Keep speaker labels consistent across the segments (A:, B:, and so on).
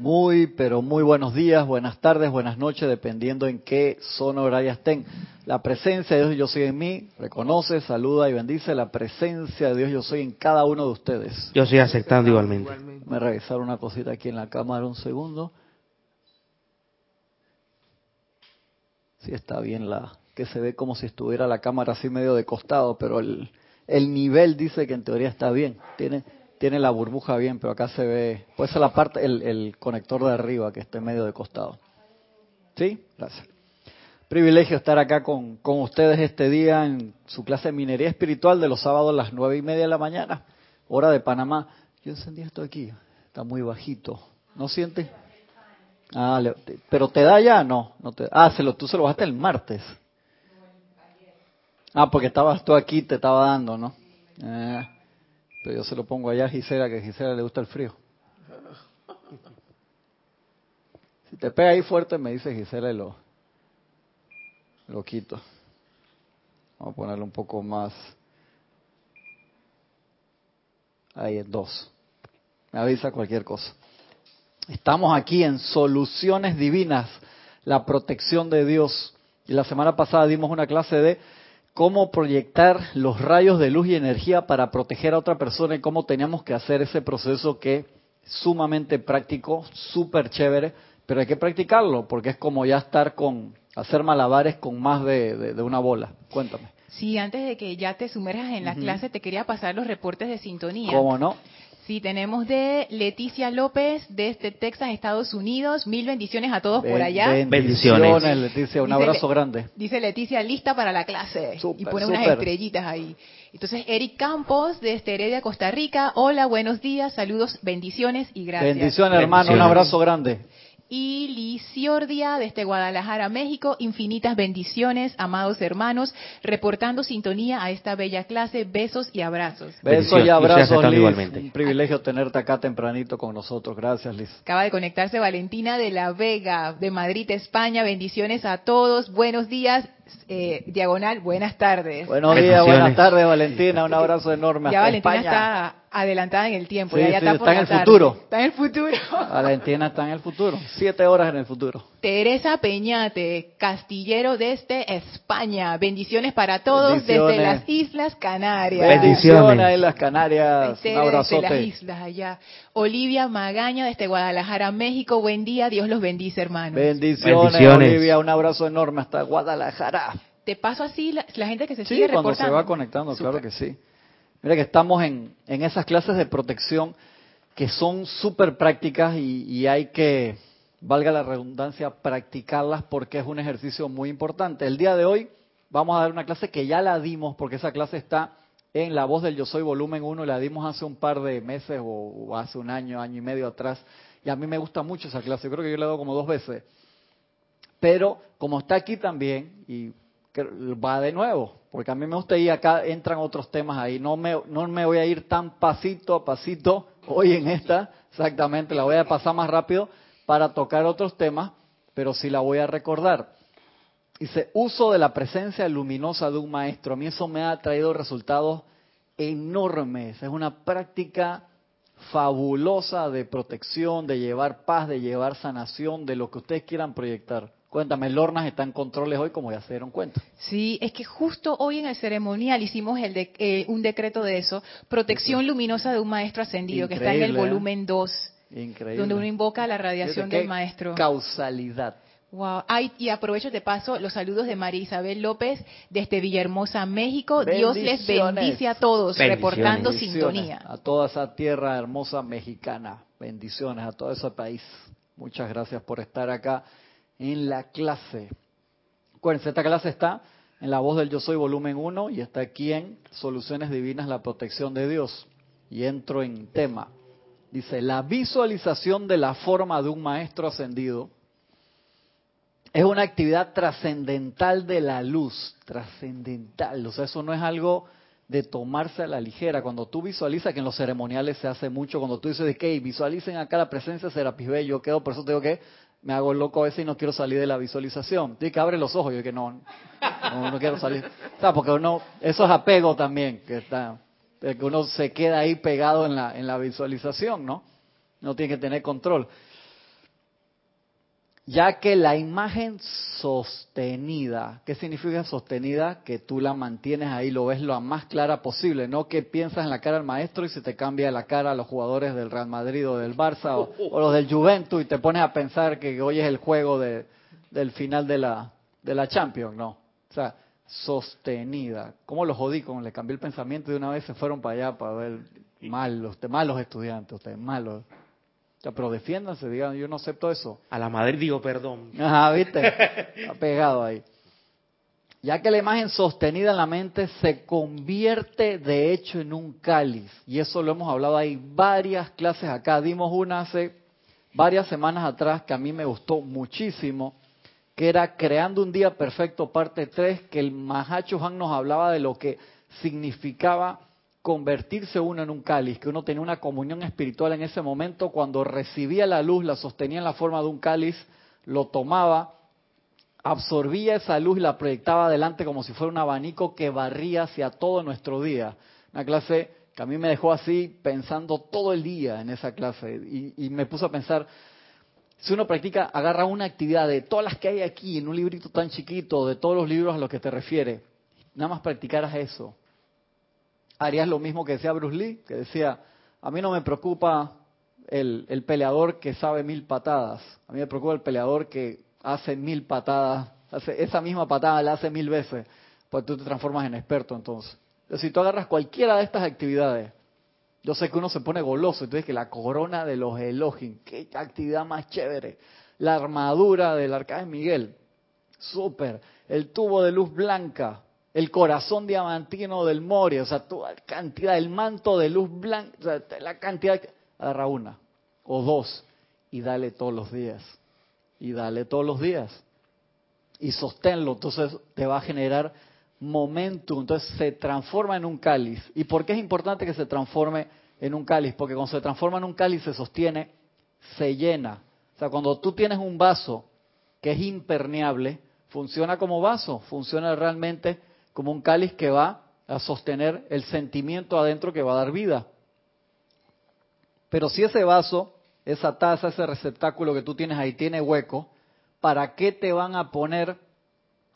A: Muy, pero muy buenos días, buenas tardes, buenas noches, dependiendo en qué zona horaria estén. La presencia de Dios yo soy en mí, reconoce, saluda y bendice la presencia de Dios yo soy en cada uno de ustedes.
B: Yo estoy aceptando igualmente.
A: Me revisar una cosita aquí en la cámara un segundo. Sí está bien la que se ve como si estuviera la cámara así medio de costado, pero el, el nivel dice que en teoría está bien. Tiene tiene la burbuja bien, pero acá se ve, puede ser la parte, el, el conector de arriba que esté medio de costado. ¿Sí? Gracias. Privilegio estar acá con, con ustedes este día en su clase de minería espiritual de los sábados a las nueve y media de la mañana, hora de Panamá. Yo encendí esto aquí, está muy bajito. ¿No sientes? Ah, pero te da ya, no, no te. Ah, se lo, tú se lo bajaste el martes. Ah, porque estabas tú aquí, te estaba dando, ¿no? Eh. Pero yo se lo pongo allá a Gisela, que a Gisela le gusta el frío. Si te pega ahí fuerte, me dice Gisela y lo, lo quito. Vamos a ponerlo un poco más. Ahí es dos. Me avisa cualquier cosa. Estamos aquí en Soluciones Divinas, la protección de Dios. Y la semana pasada dimos una clase de cómo proyectar los rayos de luz y energía para proteger a otra persona y cómo teníamos que hacer ese proceso que es sumamente práctico, súper chévere, pero hay que practicarlo porque es como ya estar con, hacer malabares con más de, una bola. Cuéntame.
C: Sí, antes de que ya te sumerjas en la clase, te quería pasar los reportes de sintonía.
A: ¿Cómo no?
C: Sí, tenemos de Leticia López desde Texas, Estados Unidos. Mil bendiciones a todos por allá.
A: Bendiciones, Leticia. Un abrazo grande.
C: Dice Leticia, lista para la clase. y pone unas estrellitas ahí. Entonces, Eric Campos desde Heredia, Costa Rica. Hola, buenos días, saludos, bendiciones y gracias.
A: Bendiciones, hermano. Un abrazo grande
C: y Liciordia desde Guadalajara, México. Infinitas bendiciones, amados hermanos, reportando sintonía a esta bella clase. Besos y abrazos.
A: Besos y abrazos, Liz. Un privilegio tenerte acá tempranito con nosotros. Gracias, Liz.
C: Acaba de conectarse Valentina de la Vega, de Madrid, España. Bendiciones a todos. Buenos días. Eh, diagonal, buenas tardes.
A: Buenos días, buenas tardes, Valentina. Un abrazo enorme.
C: Ya Valentina está adelantada en el tiempo.
A: ya,
C: está,
A: en el futuro.
C: Está en el futuro.
A: Valentina está en el futuro. Siete horas en el futuro.
C: Teresa Peñate, Castillero desde España. Bendiciones para todos desde las Islas Canarias.
A: Bendiciones en las Canarias. Un abrazote.
C: Desde las islas allá. Olivia Magaña desde Guadalajara, México. Buen día. Dios los bendice, hermanos.
A: Bendiciones, Olivia. Un abrazo enorme hasta Guadalajara.
C: Te paso así la, gente que se sigue
A: sí, cuando se va conectando, claro que sí. Mira que estamos en, en esas clases de protección que son súper prácticas y, hay que, valga la redundancia, practicarlas porque es un ejercicio muy importante. El día de hoy vamos a dar una clase que ya la dimos porque esa clase está en La Voz del Yo Soy Volumen 1, la dimos hace un par de meses o, hace un año, año y medio atrás. Y a mí me gusta mucho esa clase, creo que yo la he dado como dos veces. Pero como está aquí también, y va de nuevo, porque a mí me gusta ir acá, entran otros temas ahí, no me, no me voy a ir tan pasito a pasito hoy en esta, exactamente, la voy a pasar más rápido para tocar otros temas, pero sí la voy a recordar. Dice, uso de la presencia luminosa de un maestro, a mí eso me ha traído resultados enormes, es una práctica fabulosa de protección, de llevar paz, de llevar sanación, de lo que ustedes quieran proyectar. Cuéntame, Lornas está en controles hoy, como ya se dieron cuenta.
C: Sí, es que justo hoy en el ceremonial hicimos el de, eh, un decreto de eso, protección luminosa de un maestro ascendido, que está en el ¿eh? volumen 2.
A: Increíble.
C: Donde uno invoca la radiación del maestro.
A: Causalidad.
C: Wow. Ay, y aprovecho de paso los saludos de María Isabel López desde Villahermosa, México. Dios les bendice a todos, reportando sintonía.
A: A toda esa tierra hermosa mexicana. Bendiciones a todo ese país. Muchas gracias por estar acá en la clase. Acuérdense, esta clase está en La Voz del Yo Soy, volumen 1, y está aquí en Soluciones Divinas, la protección de Dios. Y entro en tema. Dice, la visualización de la forma de un maestro ascendido es una actividad trascendental de la luz, trascendental. O sea, eso no es algo de tomarse a la ligera. Cuando tú visualizas, que en los ceremoniales se hace mucho, cuando tú dices, que visualicen acá la presencia de Serapis yo quedo, por eso te digo que me hago loco a veces y no quiero salir de la visualización. Tiene que abre los ojos, yo que no, no, quiero salir. O sea, porque uno, eso es apego también, que está, que uno se queda ahí pegado en la, en la visualización, ¿no? No tiene que tener control. ya que la imagen sostenida, ¿qué significa sostenida? Que tú la mantienes ahí, lo ves lo más clara posible, no que piensas en la cara del maestro y se te cambia la cara a los jugadores del Real Madrid o del Barça o, los del Juventus y te pones a pensar que hoy es el juego de, del final de la, de la Champions, no. O sea, sostenida. ¿Cómo los jodí? Como le cambié el pensamiento y de una vez se fueron para allá para ver malos, malos estudiantes, ustedes malos pero defiéndanse, digan, yo no acepto eso.
B: A la Madrid digo perdón.
A: Ajá, viste, ha pegado ahí. Ya que la imagen sostenida en la mente se convierte de hecho en un cáliz. Y eso lo hemos hablado ahí varias clases acá. Dimos una hace varias semanas atrás que a mí me gustó muchísimo, que era Creando un Día Perfecto, parte 3, que el Mahacho Han nos hablaba de lo que significaba convertirse uno en un cáliz, que uno tenía una comunión espiritual en ese momento, cuando recibía la luz, la sostenía en la forma de un cáliz, lo tomaba, absorbía esa luz y la proyectaba adelante como si fuera un abanico que barría hacia todo nuestro día. Una clase que a mí me dejó así pensando todo el día en esa clase y, y me puso a pensar, si uno practica, agarra una actividad de todas las que hay aquí en un librito tan chiquito, de todos los libros a los que te refiere, nada más practicaras eso harías lo mismo que decía Bruce Lee, que decía, a mí no me preocupa el, peleador que sabe mil patadas, a mí me preocupa el peleador que hace mil patadas, hace esa misma patada la hace mil veces, pues tú te transformas en experto. Entonces, si tú agarras cualquiera de estas actividades, yo sé que uno se pone goloso, entonces que la corona de los Elohim, qué actividad más chévere, la armadura del arcángel Miguel, súper, el tubo de luz blanca, el corazón diamantino del Moria, o sea, toda cantidad, el manto de luz blanca, o sea, la cantidad, agarra una o dos y dale todos los días. Y dale todos los días. Y sosténlo, entonces te va a generar momentum, entonces se transforma en un cáliz. ¿Y por qué es importante que se transforme en un cáliz? Porque cuando se transforma en un cáliz se sostiene, se llena. O sea, cuando tú tienes un vaso que es impermeable, funciona como vaso, funciona realmente como un cáliz que va a sostener el sentimiento adentro que va a dar vida. Pero si ese vaso, esa taza, ese receptáculo que tú tienes ahí tiene hueco, ¿para qué te van a poner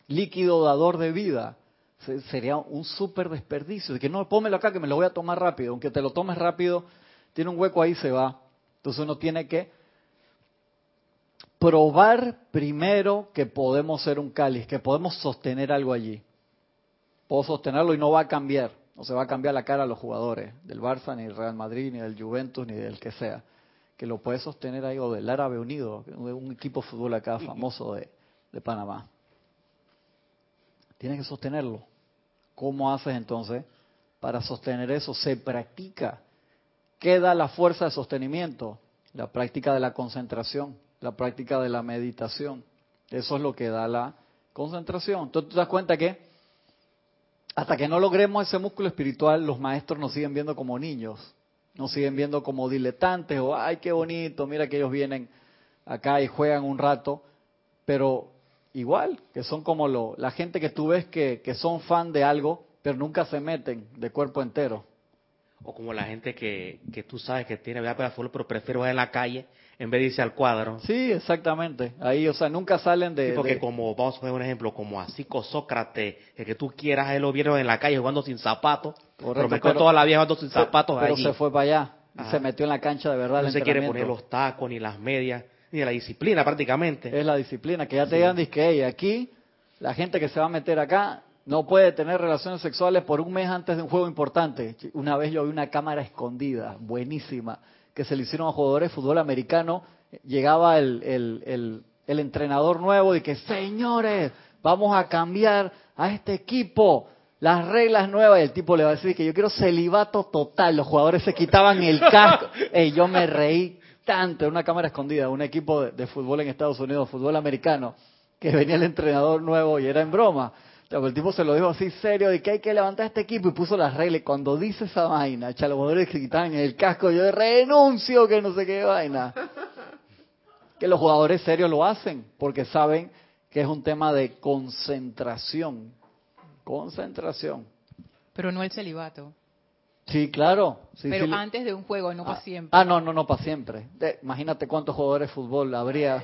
A: líquido dador de vida? Sería un súper desperdicio. De que no, pómelo acá que me lo voy a tomar rápido. Aunque te lo tomes rápido, tiene un hueco ahí, se va. Entonces uno tiene que probar primero que podemos ser un cáliz, que podemos sostener algo allí puedo sostenerlo y no va a cambiar. No se va a cambiar la cara a los jugadores del Barça, ni del Real Madrid, ni del Juventus, ni del que sea. Que lo puede sostener ahí, o del Árabe Unido, un equipo de fútbol acá famoso de, de Panamá. Tienes que sostenerlo. ¿Cómo haces entonces para sostener eso? Se practica. ¿Qué da la fuerza de sostenimiento? La práctica de la concentración, la práctica de la meditación. Eso es lo que da la concentración. Entonces te das cuenta que hasta que no logremos ese músculo espiritual, los maestros nos siguen viendo como niños, nos siguen viendo como diletantes o, ay, qué bonito, mira que ellos vienen acá y juegan un rato, pero igual, que son como lo, la gente que tú ves que, que son fan de algo, pero nunca se meten de cuerpo entero.
B: O como la gente que, que tú sabes que tiene para fútbol, pero prefiere ir en la calle en vez de irse al cuadro.
A: Sí, exactamente. Ahí, o sea, nunca salen de...
B: porque como, vamos a poner un ejemplo, como así Sócrates, el que tú quieras, él lo vieron en la calle jugando sin zapatos, pero me toda la vida jugando sin zapatos
A: Pero se fue para allá, y se metió en la cancha de verdad.
B: No se quiere poner los tacos, ni las medias, ni la disciplina prácticamente.
A: Es la disciplina, que ya te digan, que aquí, la gente que se va a meter acá, no puede tener relaciones sexuales por un mes antes de un juego importante. Una vez yo vi una cámara escondida, buenísima, que se le hicieron a jugadores de fútbol americano, llegaba el, el, el, entrenador nuevo y que, señores, vamos a cambiar a este equipo las reglas nuevas y el tipo le va a decir que yo quiero celibato total. Los jugadores se quitaban el casco. y yo me reí tanto en una cámara escondida, un equipo de, fútbol en Estados Unidos, fútbol americano, que venía el entrenador nuevo y era en broma el tipo se lo dijo así serio de que hay que levantar este equipo y puso las reglas. Cuando dice esa vaina, echa los jugadores que quitaban el casco, yo renuncio que no sé qué vaina. Que los jugadores serios lo hacen porque saben que es un tema de concentración. Concentración.
C: Pero no el celibato.
A: Sí, claro.
C: Pero antes de un juego, no para
A: ah,
C: siempre.
A: Ah, no, no, no para siempre. imagínate cuántos jugadores de fútbol habría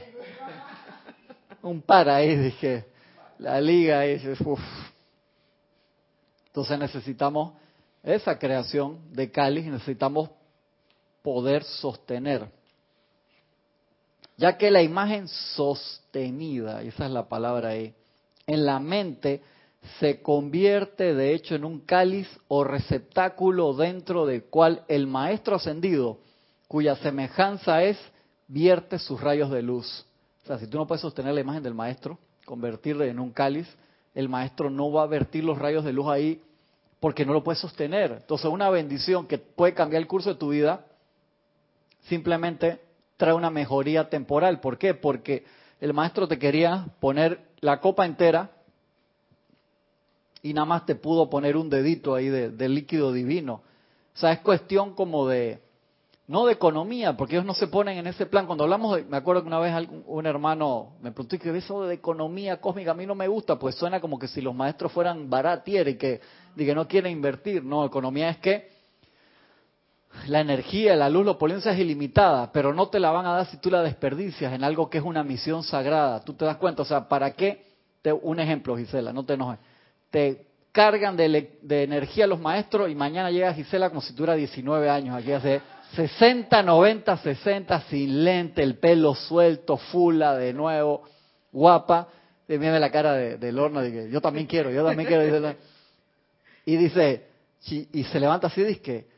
A: un para ahí, dije, la liga uff. Entonces necesitamos esa creación de cáliz, necesitamos poder sostener. Ya que la imagen sostenida, esa es la palabra ahí, en la mente se convierte de hecho en un cáliz o receptáculo dentro del cual el maestro ascendido, cuya semejanza es, vierte sus rayos de luz. O sea, si tú no puedes sostener la imagen del maestro, convertirle en un cáliz, el maestro no va a vertir los rayos de luz ahí porque no lo puedes sostener. Entonces, una bendición que puede cambiar el curso de tu vida, simplemente trae una mejoría temporal. ¿Por qué? Porque el maestro te quería poner la copa entera y nada más te pudo poner un dedito ahí de, líquido divino. O sea, es cuestión como de, no de economía, porque ellos no se ponen en ese plan. Cuando hablamos, de, me acuerdo que una vez un hermano me preguntó, que eso de economía cósmica a mí no me gusta? Pues suena como que si los maestros fueran baratier y que, y no quieren invertir. No, economía es que la energía, la luz, la opulencia es ilimitada, pero no te la van a dar si tú la desperdicias en algo que es una misión sagrada. Tú te das cuenta, o sea, ¿para qué? Te, un ejemplo, Gisela, no te enojes te cargan de, energía los maestros y mañana llega Gisela como si tuviera 19 años, aquí hace 60, 90, 60, sin lente, el pelo suelto, fula de nuevo, guapa. Y mira la cara de, de Lorna, que yo también quiero, yo también quiero. Y dice, y se levanta así dice,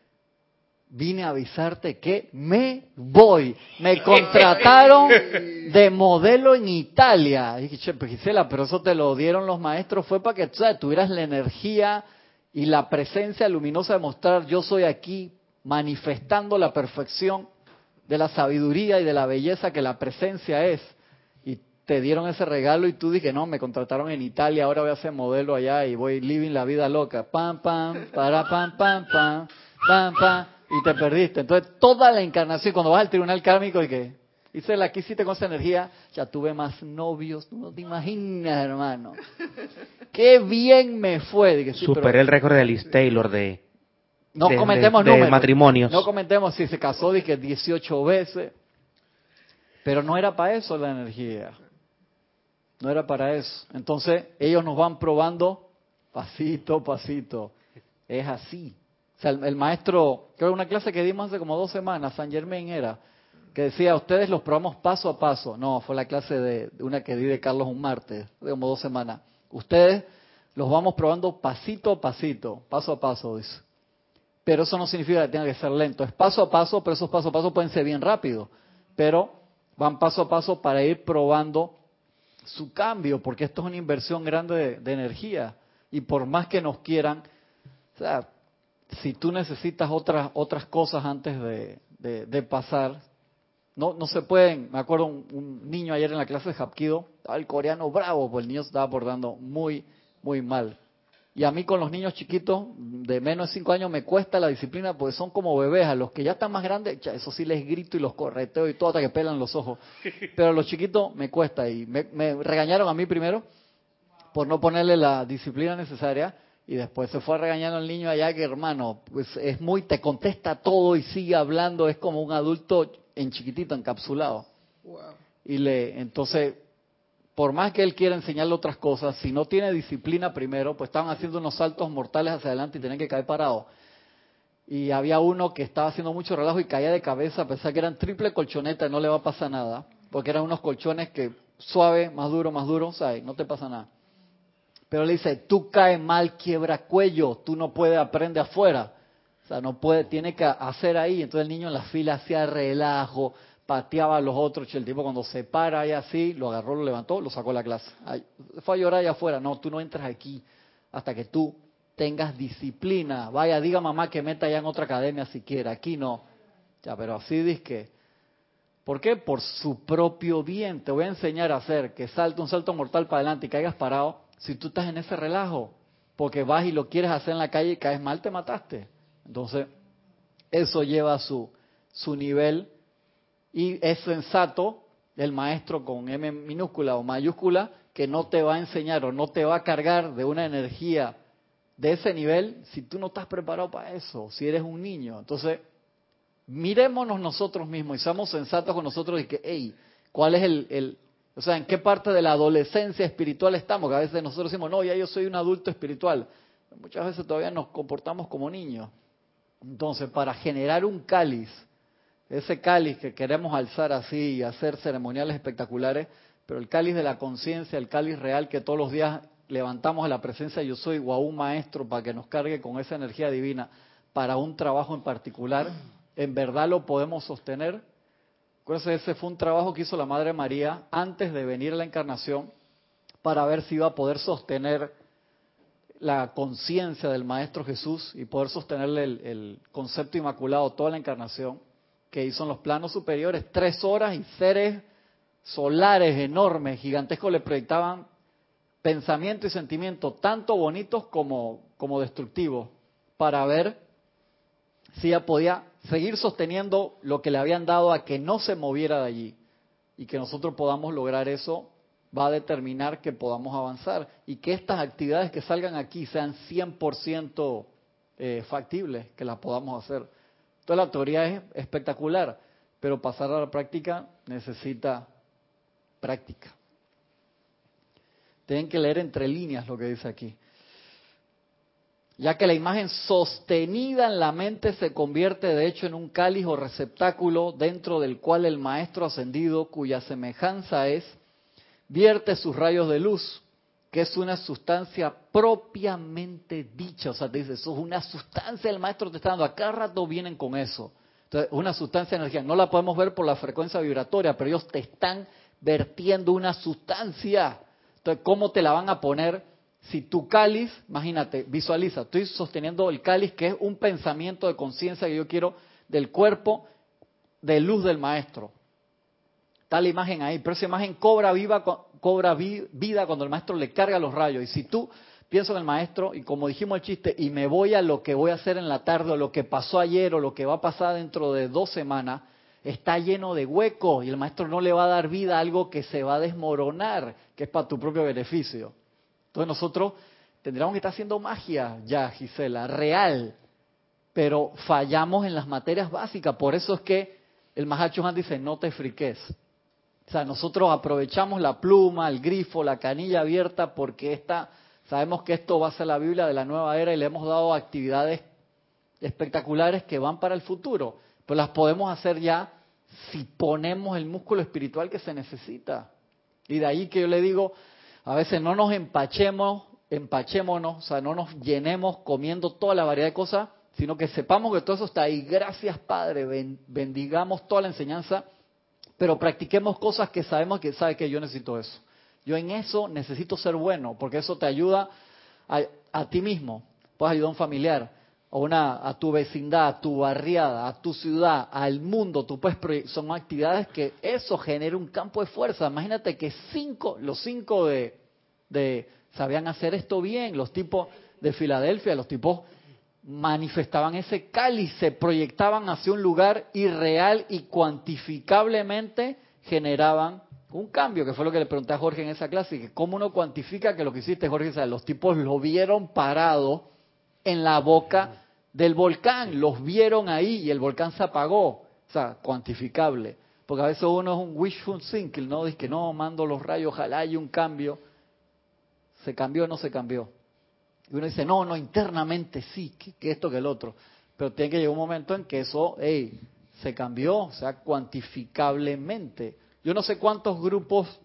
A: vine a avisarte que me voy. Me contrataron de modelo en Italia. Y dije, pues, Gisela, pero eso te lo dieron los maestros, fue para que tuvieras la energía y la presencia luminosa de mostrar, yo soy aquí manifestando la perfección de la sabiduría y de la belleza que la presencia es. Y te dieron ese regalo y tú dije, no, me contrataron en Italia, ahora voy a ser modelo allá y voy living la vida loca. Pam, pam, para, pam, pam, pam, pam, pam y te perdiste. Entonces, toda la encarnación, cuando vas al tribunal kármico y que dice la que hiciste con esa energía, ya tuve más novios, no te imaginas, hermano. Qué bien me fue.
B: Superé el récord de Liz Taylor de,
A: no comentemos de,
B: matrimonios.
A: No comentemos si se casó dije 18 veces. Pero no era para eso la energía. No era para eso. Entonces, ellos nos van probando pasito, pasito. Es así el, maestro, creo una clase que dimos hace como dos semanas, San Germain era, que decía, ustedes los probamos paso a paso. No, fue la clase de, una que di de Carlos un martes, de como dos semanas. Ustedes los vamos probando pasito a pasito, paso a paso, dice. Pero eso no significa que tenga que ser lento. Es paso a paso, pero esos paso a paso pueden ser bien rápidos. Pero van paso a paso para ir probando su cambio, porque esto es una inversión grande de, de energía. Y por más que nos quieran, o sea, si tú necesitas otras otras cosas antes de, de, pasar, no no se pueden. Me acuerdo un, niño ayer en la clase de Hapkido, el coreano bravo, pues el niño se estaba abordando muy, muy mal. Y a mí con los niños chiquitos de menos de 5 años me cuesta la disciplina porque son como bebés. A los que ya están más grandes, eso sí les grito y los correteo y todo hasta que pelan los ojos. Pero a los chiquitos me cuesta y me, me regañaron a mí primero por no ponerle la disciplina necesaria y después se fue regañando al niño allá que hermano, pues es muy, te contesta todo y sigue hablando, es como un adulto en chiquitito, encapsulado. Y le, entonces, por más que él quiera enseñarle otras cosas, si no tiene disciplina primero, pues estaban haciendo unos saltos mortales hacia adelante y tenían que caer parados. Y había uno que estaba haciendo mucho relajo y caía de cabeza, pensaba que eran triple colchoneta y no le va a pasar nada, porque eran unos colchones que suave, más duro, más duro, o no te pasa nada. Pero le dice, tú caes mal, quiebra cuello, tú no puedes aprender afuera. O sea, no puede, tiene que hacer ahí. Entonces el niño en la fila hacía relajo, pateaba a los otros. El tipo cuando se para ahí así, lo agarró, lo levantó, lo sacó a la clase. fue a llorar allá afuera. No, tú no entras aquí hasta que tú tengas disciplina. Vaya, diga mamá que meta ya en otra academia si quiere. Aquí no. Ya, pero así dice que. ¿Por qué? Por su propio bien. Te voy a enseñar a hacer que salte un salto mortal para adelante y caigas parado si tú estás en ese relajo, porque vas y lo quieres hacer en la calle y caes mal, te mataste. Entonces, eso lleva a su, su nivel y es sensato el maestro con M minúscula o mayúscula que no te va a enseñar o no te va a cargar de una energía de ese nivel si tú no estás preparado para eso, si eres un niño. Entonces, mirémonos nosotros mismos y seamos sensatos con nosotros y que, hey, ¿cuál es el, O sea, ¿en qué parte de la adolescencia espiritual estamos? Que a veces nosotros decimos, no, ya yo soy un adulto espiritual. Muchas veces todavía nos comportamos como niños. Entonces, para generar un cáliz, ese cáliz que queremos alzar así y hacer ceremoniales espectaculares, pero el cáliz de la conciencia, el cáliz real que todos los días levantamos a la presencia yo soy o a un maestro para que nos cargue con esa energía divina para un trabajo en particular, ¿en verdad lo podemos sostener? Ese fue un trabajo que hizo la Madre María antes de venir a la encarnación para ver si iba a poder sostener la conciencia del Maestro Jesús y poder sostenerle el, concepto inmaculado toda la encarnación que hizo en los planos superiores, tres horas y seres solares enormes, gigantescos, le proyectaban pensamiento y sentimiento tanto bonitos como, como destructivos para ver si ella podía seguir sosteniendo lo que le habían dado a que no se moviera de allí y que nosotros podamos lograr eso va a determinar que podamos avanzar y que estas actividades que salgan aquí sean 100% eh, factibles, que las podamos hacer. Toda la teoría es espectacular, pero pasar a la práctica necesita práctica. Tienen que leer entre líneas lo que dice aquí ya que la imagen sostenida en la mente se convierte de hecho en un cáliz o receptáculo dentro del cual el maestro ascendido, cuya semejanza es, vierte sus rayos de luz, que es una sustancia propiamente dicha. O sea, te dice, eso es una sustancia, el maestro te está dando, a cada rato vienen con eso. Entonces, una sustancia de energía, no la podemos ver por la frecuencia vibratoria, pero ellos te están vertiendo una sustancia. Entonces, ¿cómo te la van a poner? Si tu cáliz, imagínate, visualiza, estoy sosteniendo el cáliz que es un pensamiento de conciencia que yo quiero del cuerpo de luz del maestro. Está la imagen ahí, pero esa imagen cobra, viva, cobra vida cuando el maestro le carga los rayos. Y si tú pienso en el maestro y como dijimos el chiste, y me voy a lo que voy a hacer en la tarde o lo que pasó ayer o lo que va a pasar dentro de dos semanas, está lleno de huecos y el maestro no le va a dar vida a algo que se va a desmoronar, que es para tu propio beneficio. Entonces nosotros tendríamos que estar haciendo magia ya, Gisela, real, pero fallamos en las materias básicas. Por eso es que el Mahacho Han dice, no te friques. O sea, nosotros aprovechamos la pluma, el grifo, la canilla abierta, porque esta, sabemos que esto va a ser la Biblia de la nueva era y le hemos dado actividades espectaculares que van para el futuro. Pues las podemos hacer ya si ponemos el músculo espiritual que se necesita. Y de ahí que yo le digo, a veces no nos empachemos, empachémonos, o sea, no nos llenemos comiendo toda la variedad de cosas, sino que sepamos que todo eso está ahí. Gracias, Padre, bendigamos toda la enseñanza, pero practiquemos cosas que sabemos que sabe que yo necesito eso. Yo en eso necesito ser bueno, porque eso te ayuda a, ti mismo. Puedes ayudar a un familiar, a, una, a tu vecindad, a tu barriada, a tu ciudad, al mundo. Tú puedes son actividades que eso genera un campo de fuerza. Imagínate que cinco, los cinco de, de sabían hacer esto bien, los tipos de Filadelfia, los tipos manifestaban ese cáliz, se proyectaban hacia un lugar irreal y cuantificablemente generaban un cambio, que fue lo que le pregunté a Jorge en esa clase, que cómo uno cuantifica que lo que hiciste, Jorge, los tipos lo vieron parado en la boca del volcán, los vieron ahí y el volcán se apagó, o sea, cuantificable. Porque a veces uno es un wishful thinking, ¿no? Dice que no, mando los rayos, ojalá haya un cambio. ¿Se cambió o no se cambió? Y uno dice, no, no, internamente sí, que, esto, que el otro. Pero tiene que llegar un momento en que eso, hey, se cambió, o sea, cuantificablemente. Yo no sé cuántos grupos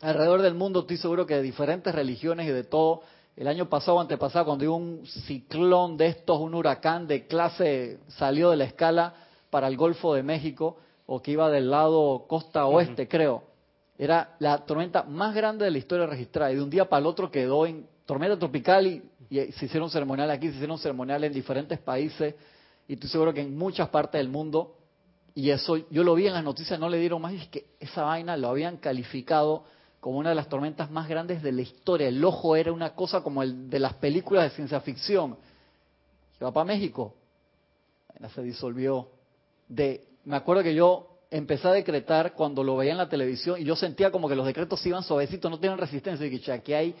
A: alrededor del mundo, estoy seguro que de diferentes religiones y de todo, el año pasado o antepasado, cuando hubo un ciclón de estos, un huracán de clase salió de la escala para el Golfo de México, o que iba del lado costa oeste, creo. Era la tormenta más grande de la historia registrada. Y de un día para el otro quedó en tormenta tropical y, se hicieron ceremoniales aquí, se hicieron ceremoniales en diferentes países. Y estoy seguro que en muchas partes del mundo. Y eso yo lo vi en las noticias, no le dieron más. Y es que esa vaina lo habían calificado como una de las tormentas más grandes de la historia. El ojo era una cosa como el de las películas de ciencia ficción. Se va para México. Se disolvió. Me acuerdo que yo empecé a decretar cuando lo veía en la televisión y yo sentía como que los decretos iban suavecitos, no tienen resistencia. Y que aquí hay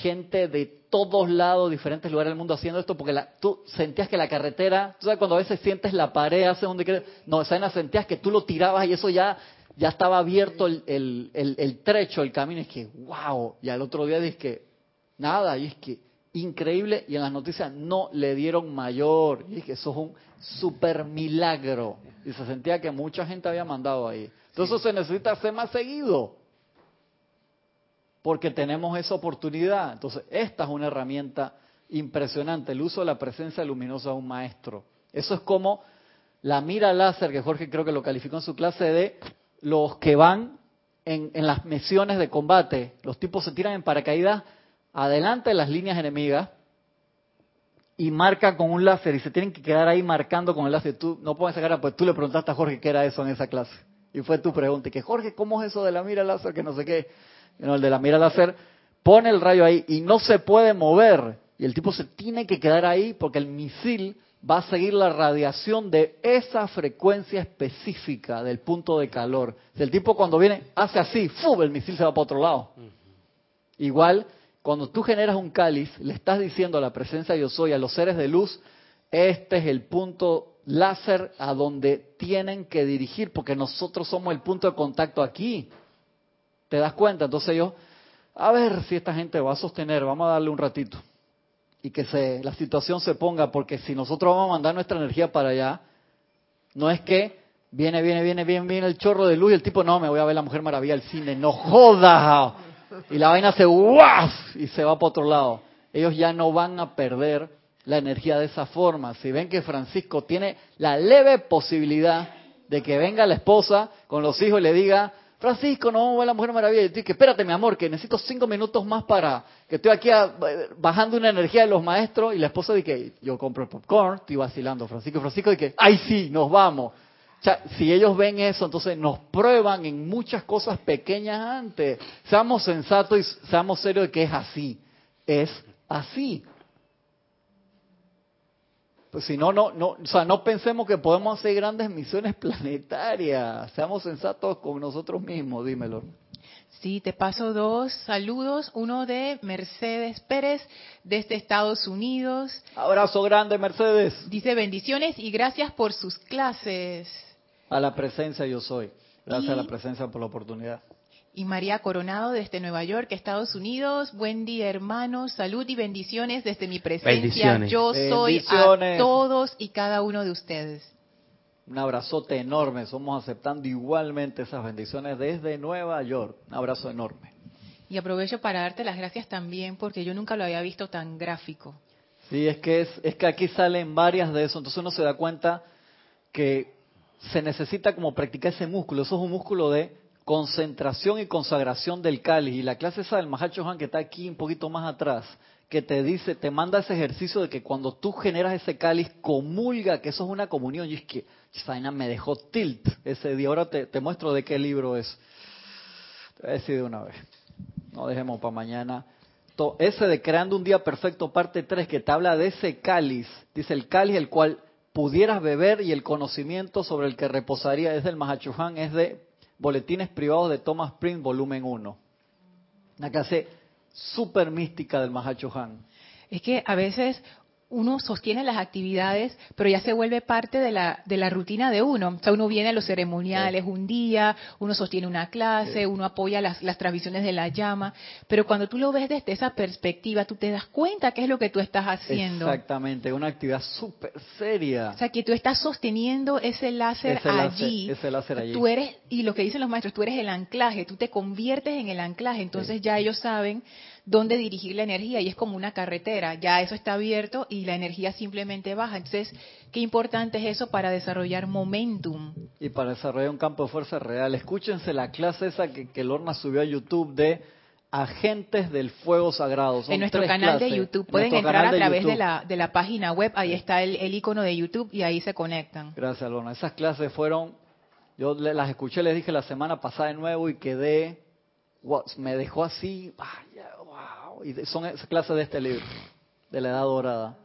A: gente de todos lados, diferentes lugares del mundo haciendo esto, porque tú sentías que la carretera, tú sabes cuando a veces sientes la pared, haces un decreto, no, esa sentías que tú lo tirabas y eso ya ya estaba abierto el, el, el, trecho, el camino, es que, wow, y al otro día dije que, nada, y es que, increíble, y en las noticias no le dieron mayor, y es que eso es un super milagro, y se sentía que mucha gente había mandado ahí. Entonces eso se necesita hacer más seguido, porque tenemos esa oportunidad. Entonces, esta es una herramienta impresionante, el uso de la presencia luminosa de un maestro. Eso es como la mira láser, que Jorge creo que lo calificó en su clase, de los que van en, las misiones de combate. Los tipos se tiran en paracaídas adelante de las líneas enemigas y marcan con un láser y se tienen que quedar ahí marcando con el láser. Tú no puedes sacar, pues tú le preguntaste a Jorge qué era eso en esa clase. Y fue tu pregunta. Y que Jorge, ¿cómo es eso de la mira láser? Que no sé qué. el de la mira láser pone el rayo ahí y no se puede mover. Y el tipo se tiene que quedar ahí porque el misil va a seguir la radiación de esa frecuencia específica del punto de calor. Si el tipo cuando viene hace así, ¡fum! el misil se va para otro lado. Igual, cuando tú generas un cáliz, le estás diciendo a la presencia de yo soy, a los seres de luz, este es el punto láser a donde tienen que dirigir, porque nosotros somos el punto de contacto aquí. ¿Te das cuenta? Entonces yo, a ver si esta gente va a sostener, vamos a darle un ratito y que se, la situación se ponga, porque si nosotros vamos a mandar nuestra energía para allá, no es que viene, viene, viene, viene, viene el chorro de luz y el tipo, no, me voy a ver la Mujer Maravilla al cine, no joda. Y la vaina se ¡guaf! y se va para otro lado. Ellos ya no van a perder la energía de esa forma. Si ven que Francisco tiene la leve posibilidad de que venga la esposa con los hijos y le diga, Francisco, no, va la Mujer Maravilla. Y dice que espérate, mi amor, que necesito cinco minutos más para que estoy aquí bajando una energía de los maestros. Y la esposa dice que yo compro el popcorn, estoy vacilando. Francisco, Francisco dice que, ay sí, nos vamos. si ellos ven eso, entonces nos prueban en muchas cosas pequeñas antes. Seamos sensatos y seamos serios de que es así. Es así. Pues si no, no, no, o sea, no pensemos que podemos hacer grandes misiones planetarias. Seamos sensatos con nosotros mismos, dímelo.
C: Sí, te paso dos saludos. Uno de Mercedes Pérez, desde Estados Unidos.
A: Abrazo grande, Mercedes.
C: Dice bendiciones y gracias por sus clases.
A: A la presencia yo soy. Gracias a la presencia por la oportunidad
C: y María Coronado desde Nueva York, Estados Unidos. Buen día, hermanos. Salud y bendiciones desde mi presencia. Yo soy a todos y cada uno de ustedes.
A: Un abrazote enorme. Somos aceptando igualmente esas bendiciones desde Nueva York. Un abrazo enorme.
C: Y aprovecho para darte las gracias también porque yo nunca lo había visto tan gráfico.
A: Sí, es que es, es que aquí salen varias de eso, entonces uno se da cuenta que se necesita como practicar ese músculo. Eso es un músculo de concentración y consagración del cáliz. Y la clase esa del Mahacho Han que está aquí un poquito más atrás, que te dice, te manda ese ejercicio de que cuando tú generas ese cáliz, comulga, que eso es una comunión. Y es que esa me dejó tilt ese día. Ahora te, muestro de qué libro es. Te voy a decir de una vez. No dejemos para mañana. Ese de Creando un Día Perfecto, parte 3, que te habla de ese cáliz. Dice el cáliz el cual pudieras beber y el conocimiento sobre el que reposaría es del Mahachohan, es de Boletines Privados de Thomas Prince, volumen 1. Una clase súper mística del Mahacho Han.
C: Es que a veces uno sostiene las actividades, pero ya se vuelve parte de la, de la rutina de uno. O sea, uno viene a los ceremoniales un día, uno sostiene una clase, uno apoya las, las transmisiones de la llama, pero cuando tú lo ves desde esa perspectiva, tú te das cuenta qué es lo que tú estás haciendo.
A: Exactamente, una actividad súper seria.
C: O sea, que tú estás sosteniendo ese láser allí.
A: ese láser allí.
C: Tú eres, y lo que dicen los maestros, tú eres el anclaje, tú te conviertes en el anclaje, entonces ya ellos saben dónde dirigir la energía y es como una carretera, ya eso está abierto y la energía simplemente baja. Entonces, qué importante es eso para desarrollar momentum.
A: Y para desarrollar un campo de fuerza real. Escúchense la clase esa que, que Lorna subió a YouTube de agentes del fuego sagrado.
C: en nuestro canal de YouTube. Pueden entrar a través de, la, de la página web, ahí está el, el, icono de YouTube y ahí se conectan.
A: Gracias, Lorna. Esas clases fueron, yo las escuché, les dije la semana pasada de nuevo y quedé, me dejó así, y son clases de este libro, de la Edad Dorada.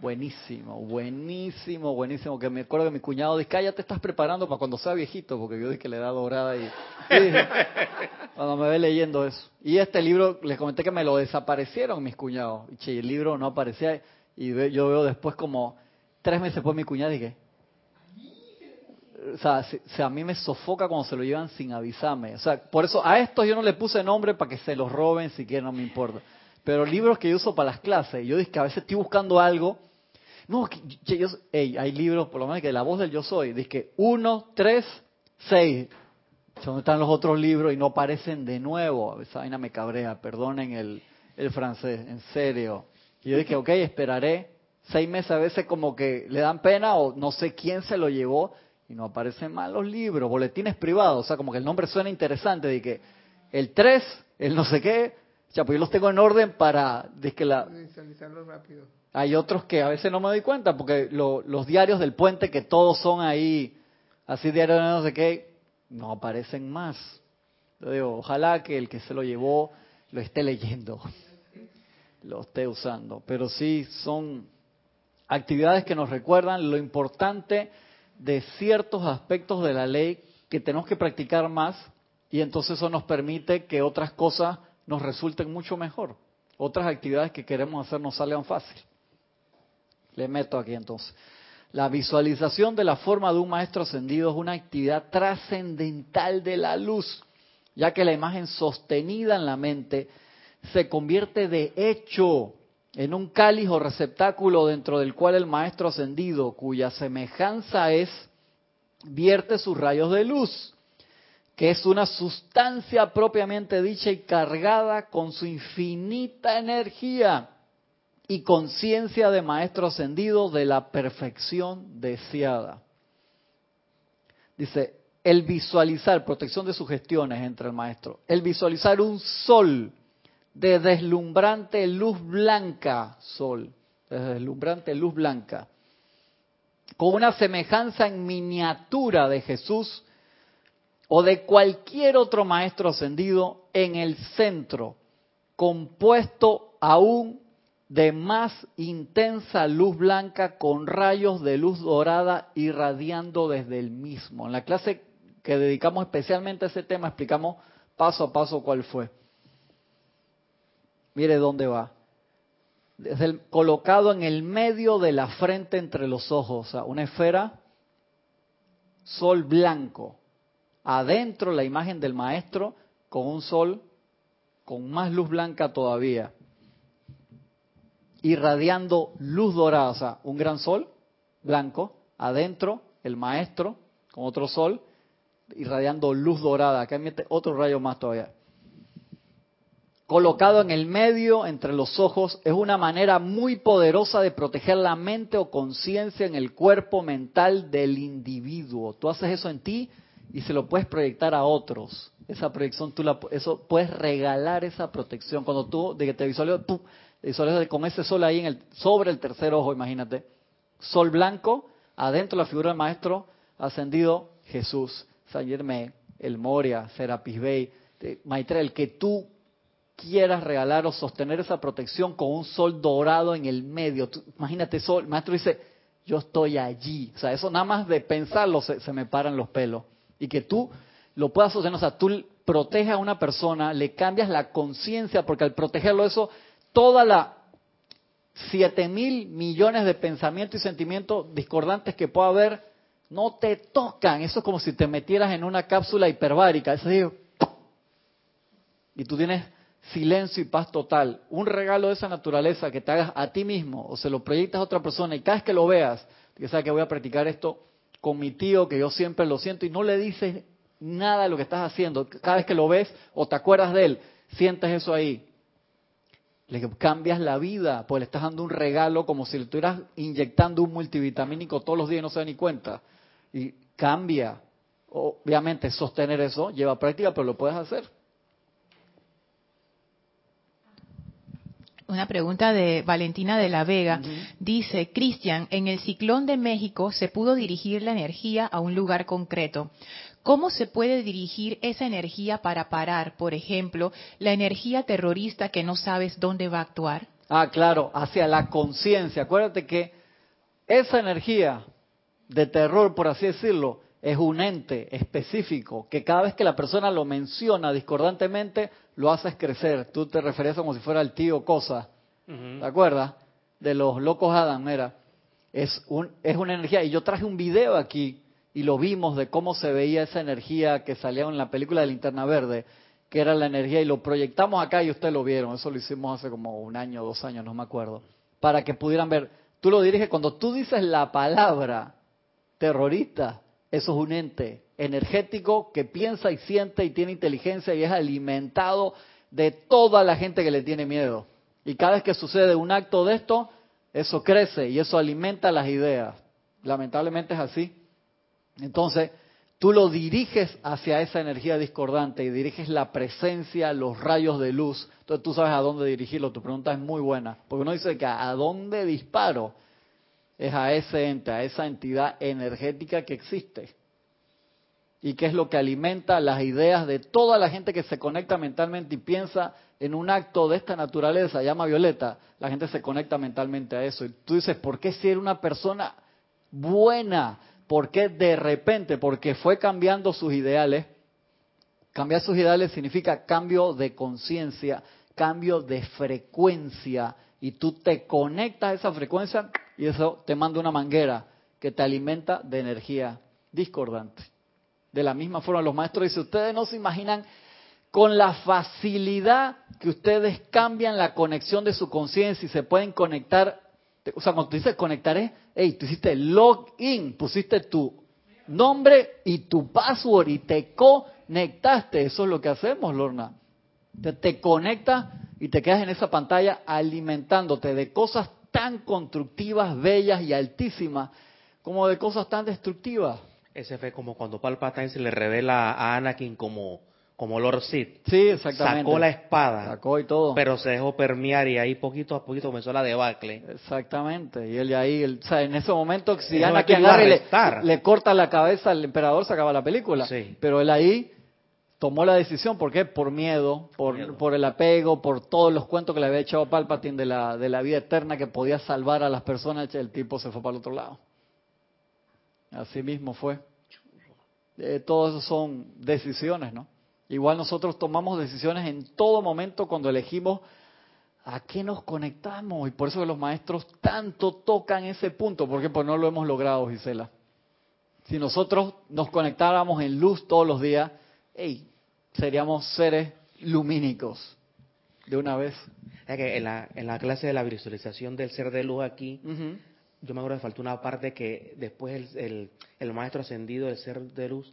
A: Buenísimo, buenísimo, buenísimo. Que me acuerdo que mi cuñado dice, ya te estás preparando para cuando sea viejito, porque yo dije que la Edad Dorada y, cuando me ve leyendo eso. Y este libro, les comenté que me lo desaparecieron mis cuñados. Y el libro no aparecía y yo veo después como tres meses después mi cuñado y dije, o sea, a mí me sofoca cuando se lo llevan sin avisarme. O sea, por eso a estos yo no le puse nombre para que se los roben, si quieren, no me importa. Pero libros que yo uso para las clases, yo dije que a veces estoy buscando algo. No, yo, hay libros, por lo menos que la voz del yo soy, dice que uno, tres, seis. ¿Dónde están los otros libros y no aparecen de nuevo? Esa vaina me cabrea, perdonen el, el francés, en serio. Y yo dije, ok, esperaré seis meses a veces como que le dan pena o no sé quién se lo llevó y no aparecen más los libros, boletines privados, o sea, como que el nombre suena interesante, de que el 3, el no sé qué, ya pues yo los tengo en orden para de que la rápido. Hay otros que a veces no me doy cuenta porque los diarios del puente que todos son ahí así diarios de no sé qué no aparecen más. Yo digo, ojalá que el que se lo llevó lo esté leyendo, lo esté usando, pero sí son actividades que nos recuerdan lo importante de ciertos aspectos de la ley que tenemos que practicar más y entonces eso nos permite que otras cosas nos resulten mucho mejor. Otras actividades que queremos hacer nos salgan fácil. Le meto aquí entonces. La visualización de la forma de un maestro ascendido es una actividad trascendental de la luz, ya que la imagen sostenida en la mente se convierte de hecho en un cáliz o receptáculo dentro del cual el maestro ascendido, cuya semejanza es, vierte sus rayos de luz, que es una sustancia propiamente dicha y cargada con su infinita energía y conciencia de maestro ascendido de la perfección deseada. Dice, el visualizar, protección de sugestiones entre el maestro, el visualizar un sol de deslumbrante luz blanca, sol, de deslumbrante luz blanca, con una semejanza en miniatura de Jesús o de cualquier otro maestro ascendido en el centro, compuesto aún de más intensa luz blanca con rayos de luz dorada irradiando desde el mismo. En la clase que dedicamos especialmente a ese tema explicamos paso a paso cuál fue. Mire dónde va. colocado en el medio de la frente entre los ojos, o sea, una esfera, sol blanco. Adentro la imagen del maestro con un sol con más luz blanca todavía. Irradiando luz dorada, o sea, un gran sol blanco. Adentro el maestro con otro sol irradiando luz dorada. Acá mete otro rayo más todavía colocado en el medio entre los ojos es una manera muy poderosa de proteger la mente o conciencia en el cuerpo mental del individuo. Tú haces eso en ti y se lo puedes proyectar a otros. Esa proyección, tú la, eso puedes regalar esa protección. Cuando tú, de que te visualizas, tú visualizas con ese sol ahí en el, sobre el tercer ojo, imagínate. Sol blanco, adentro la figura del maestro ascendido Jesús, San Germain, el Moria, Serapis Bey, Maitreya, el que tú quieras regalar o sostener esa protección con un sol dorado en el medio. imagínate eso, el maestro dice, yo estoy allí. O sea, eso nada más de pensarlo se, me paran los pelos. Y que tú lo puedas sostener, o sea, tú proteges a una persona, le cambias la conciencia, porque al protegerlo eso, toda la siete mil millones de pensamientos y sentimientos discordantes que pueda haber, no te tocan. Eso es como si te metieras en una cápsula hiperbárica. Eso digo, y tú tienes silencio y paz total, un regalo de esa naturaleza que te hagas a ti mismo o se lo proyectas a otra persona y cada vez que lo veas, que sabes que voy a practicar esto con mi tío, que yo siempre lo siento y no le dices nada de lo que estás haciendo, cada vez que lo ves o te acuerdas de él, sientes eso ahí. Le cambias la vida, pues le estás dando un regalo como si le estuvieras inyectando un multivitamínico todos los días y no se da ni cuenta. Y cambia. Obviamente sostener eso lleva práctica, pero lo puedes hacer.
C: Una pregunta de Valentina de la Vega. Dice, Cristian, en el ciclón de México se pudo dirigir la energía a un lugar concreto. ¿Cómo se puede dirigir esa energía para parar, por ejemplo, la energía terrorista que no sabes dónde va a actuar?
A: Ah, claro, hacia la conciencia. Acuérdate que esa energía de terror, por así decirlo, es un ente específico que cada vez que la persona lo menciona discordantemente, lo haces crecer. Tú te referías como si fuera el tío cosa. ¿Te acuerdas? De los locos Adam, era. Es, un, es una energía. Y yo traje un video aquí y lo vimos de cómo se veía esa energía que salía en la película de Linterna Verde, que era la energía, y lo proyectamos acá y ustedes lo vieron, eso lo hicimos hace como un año, dos años, no me acuerdo, para que pudieran ver. Tú lo diriges, cuando tú dices la palabra terrorista, eso es un ente energético que piensa y siente y tiene inteligencia y es alimentado de toda la gente que le tiene miedo. Y cada vez que sucede un acto de esto, eso crece y eso alimenta las ideas. Lamentablemente es así. Entonces, tú lo diriges hacia esa energía discordante y diriges la presencia, los rayos de luz. Entonces tú sabes a dónde dirigirlo. Tu pregunta es muy buena. Porque uno dice que a dónde disparo es a ese ente, a esa entidad energética que existe. Y que es lo que alimenta las ideas de toda la gente que se conecta mentalmente y piensa en un acto de esta naturaleza, llama Violeta, la gente se conecta mentalmente a eso. Y tú dices, ¿por qué si era una persona buena? ¿Por qué de repente? Porque fue cambiando sus ideales. Cambiar sus ideales significa cambio de conciencia, cambio de frecuencia. Y tú te conectas a esa frecuencia y eso te manda una manguera que te alimenta de energía discordante. De la misma forma, los maestros dicen, ustedes no se imaginan con la facilidad que ustedes cambian la conexión de su conciencia y se pueden conectar o sea, cuando tú dices conectaré, hey, tú hiciste login, pusiste tu nombre y tu password y te conectaste. Eso es lo que hacemos, Lorna. Te conectas y te quedas en esa pantalla alimentándote de cosas tan constructivas, bellas y altísimas, como de cosas tan destructivas.
B: Ese fue como cuando Palpatine se le revela a Anakin como como Lord Sid.
A: Sí, exactamente.
B: Sacó la espada.
A: Sacó y todo.
B: Pero se dejó permear y ahí poquito a poquito comenzó la debacle.
A: Exactamente. Y él ahí, o sea, en ese momento, si Anakin agarra le, le, corta la cabeza al emperador, se acaba la película. Sí. Pero él ahí tomó la decisión, ¿por qué? Por miedo, por, por el apego, por todos los cuentos que le había echado Palpatine de la, de la vida eterna que podía salvar a las personas, el tipo se fue para el otro lado. Así mismo fue. Eh, todo eso son decisiones, ¿no? Igual nosotros tomamos decisiones en todo momento cuando elegimos a qué nos conectamos. Y por eso que los maestros tanto tocan ese punto, porque pues no lo hemos logrado, Gisela. Si nosotros nos conectáramos en luz todos los días, hey, seríamos seres lumínicos de una vez.
B: Es que en la, en la clase de la visualización del ser de luz aquí, yo me acuerdo que faltó una parte que después el, el maestro ascendido del ser de luz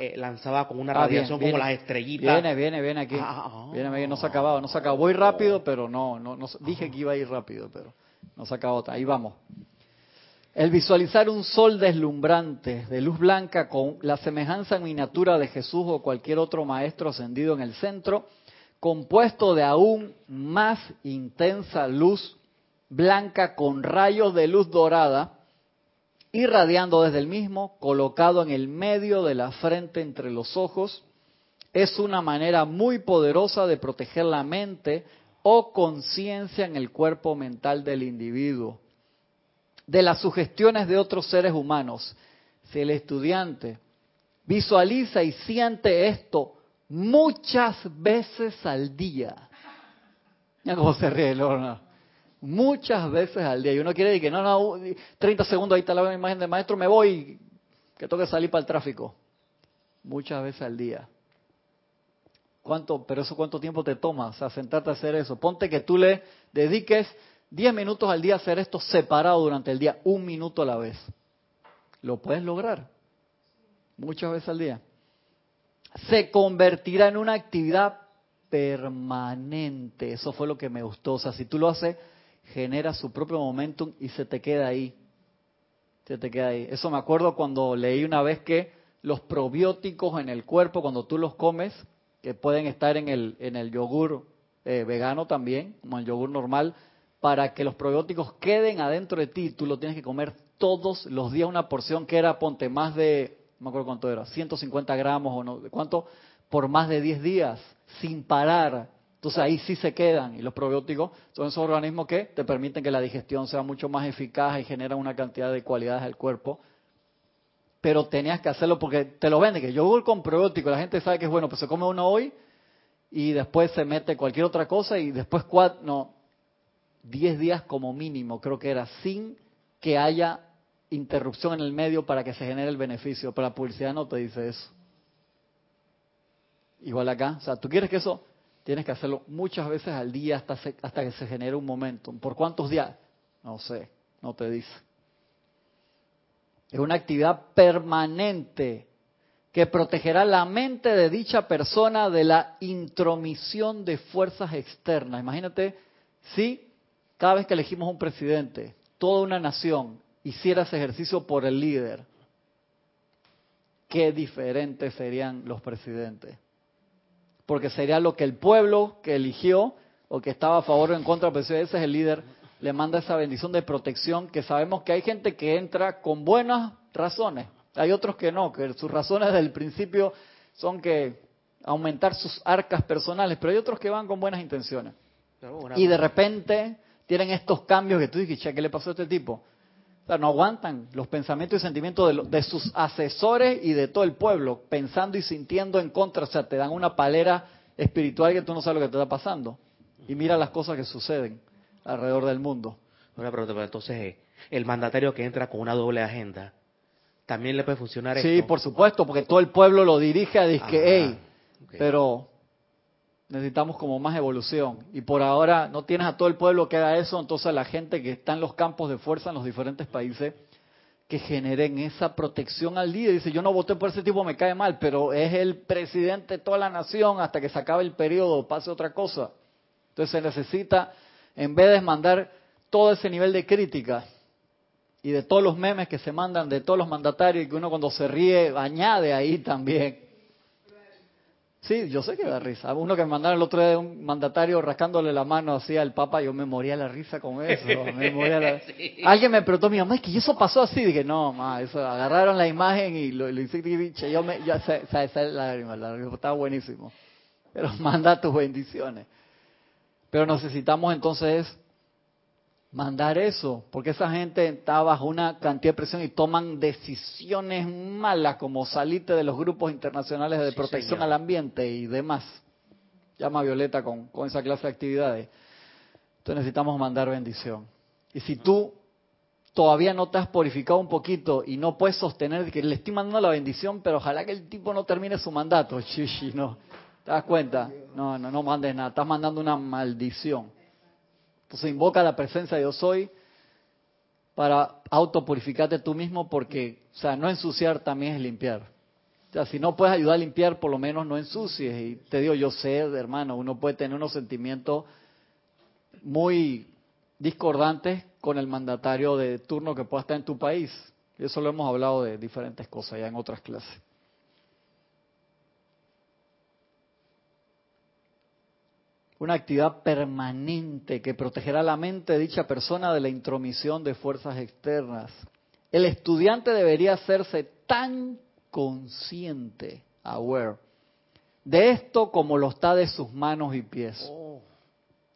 B: eh, lanzaba con una ah, radiación como las estrellitas.
A: Viene, viene, viene aquí. Ah, ah, viene, no se acababa, no se acababa. Voy rápido, pero no, no, no dije que iba a ir rápido, pero no se acabó. Ahí vamos. El visualizar un sol deslumbrante de luz blanca con la semejanza miniatura de Jesús o cualquier otro maestro ascendido en el centro, compuesto de aún más intensa luz blanca con rayos de luz dorada, irradiando desde el mismo, colocado en el medio de la frente entre los ojos, es una manera muy poderosa de proteger la mente o conciencia en el cuerpo mental del individuo, de las sugestiones de otros seres humanos. Si el estudiante visualiza y siente esto muchas veces al día, ya cómo se ríe Lorna muchas veces al día. Y uno quiere decir que no, no, 30 segundos ahí está la imagen del maestro, me voy, que tengo que salir para el tráfico. Muchas veces al día. ¿Cuánto, pero eso cuánto tiempo te toma, o sentarte a hacer eso? Ponte que tú le dediques 10 minutos al día a hacer esto separado durante el día, un minuto a la vez. Lo puedes lograr. Muchas veces al día. Se convertirá en una actividad permanente. Eso fue lo que me gustó. O sea, si tú lo haces genera su propio momentum y se te queda ahí. Se te queda ahí. Eso me acuerdo cuando leí una vez que los probióticos en el cuerpo, cuando tú los comes, que pueden estar en el, en el yogur eh, vegano también, como el yogur normal, para que los probióticos queden adentro de ti, tú lo tienes que comer todos los días una porción que era, ponte, más de, me acuerdo cuánto era, 150 gramos o no, ¿cuánto? Por más de 10 días, sin parar. Entonces ahí sí se quedan y los probióticos son esos organismos que te permiten que la digestión sea mucho más eficaz y generan una cantidad de cualidades al cuerpo. Pero tenías que hacerlo porque te lo venden, que yo voy con probiótico, la gente sabe que es bueno, pues se come uno hoy y después se mete cualquier otra cosa y después cuatro, no, diez días como mínimo creo que era, sin que haya interrupción en el medio para que se genere el beneficio, pero la publicidad no te dice eso. Igual acá, o sea, tú quieres que eso, tienes que hacerlo muchas veces al día hasta, hasta que se genere un momento. ¿Por cuántos días? No sé, no te dice. Es una actividad permanente que protegerá la mente de dicha persona de la intromisión de fuerzas externas. Imagínate si cada vez que elegimos un presidente, toda una nación hiciera ese ejercicio por el líder, qué diferentes serían los presidentes. Porque sería lo que el pueblo que eligió o que estaba a favor o en contra del presidente, ese es el líder, le manda esa bendición de protección que sabemos que hay gente que entra con buenas razones, hay otros que no, que sus razones desde el principio son que aumentar sus arcas personales, pero hay otros que van con buenas intenciones. Y de repente tienen estos cambios que tú dices, ¿qué le pasó a este tipo? O sea, no aguantan los pensamientos y sentimientos de, de, sus asesores y de todo el pueblo, pensando y sintiendo en contra. O sea, te dan una palera espiritual que tú no sabes lo que te está pasando. Y mira las cosas que suceden alrededor del mundo.
B: Una pregunta, pero entonces, el mandatario que entra con una doble agenda, también le puede funcionar
A: sí, por supuesto, porque todo el pueblo lo dirige a decir hey, pero necesitamos como más evolución. Y por ahora no tienes a todo el pueblo que haga eso, entonces la gente que está en los campos de fuerza en los diferentes países, que generen esa protección al líder. Dice, yo no voté por ese tipo, me cae mal, pero es el presidente de toda la nación hasta que se acabe el periodo, pase otra cosa. Entonces se necesita, en vez de mandar todo ese nivel de crítica, y de todos los memes que se mandan de todos los mandatarios y que uno cuando se ríe añade ahí también. Sí, yo sé que da risa. Uno que me mandaron el otro día un mandatario rascándole la mano así al Papa, yo me moría la risa con eso. Alguien me preguntó, mi mamá, es que eso pasó así. Dije, no, ma, eso, agarraron la imagen y lo, lo hicieron. Yo me, yo, esa, esa, la estaba buenísimo. Pero manda tus bendiciones. Pero necesitamos entonces mandar eso, porque esa gente está bajo una cantidad de presión y toman decisiones malas como salirte de los grupos internacionales de protección al ambiente y demás. Llama a Violeta con, con esa clase de actividades. Entonces necesitamos mandar bendición. Y si tú todavía no te has purificado un poquito y no puedes sostener que le estoy mandando la bendición, pero ojalá que el tipo no termine su mandato, chichi, no. ¿Te das cuenta? No, no, no mandes nada, estás mandando una maldición. Entonces invoca la presencia de yo soy para autopurificarte tú mismo porque, o sea, no ensuciar también es limpiar. O sea, si no puedes ayudar a limpiar, por lo menos no ensucies. Y te digo, yo sé, hermano, uno puede tener unos sentimientos muy discordantes con el mandatario de turno que pueda estar en tu país. Y eso lo hemos hablado de diferentes cosas ya en otras clases. Una actividad permanente que protegerá la mente de dicha persona de la intromisión de fuerzas externas. El estudiante debería hacerse tan consciente, aware, de esto como lo está de sus manos y pies. Oh.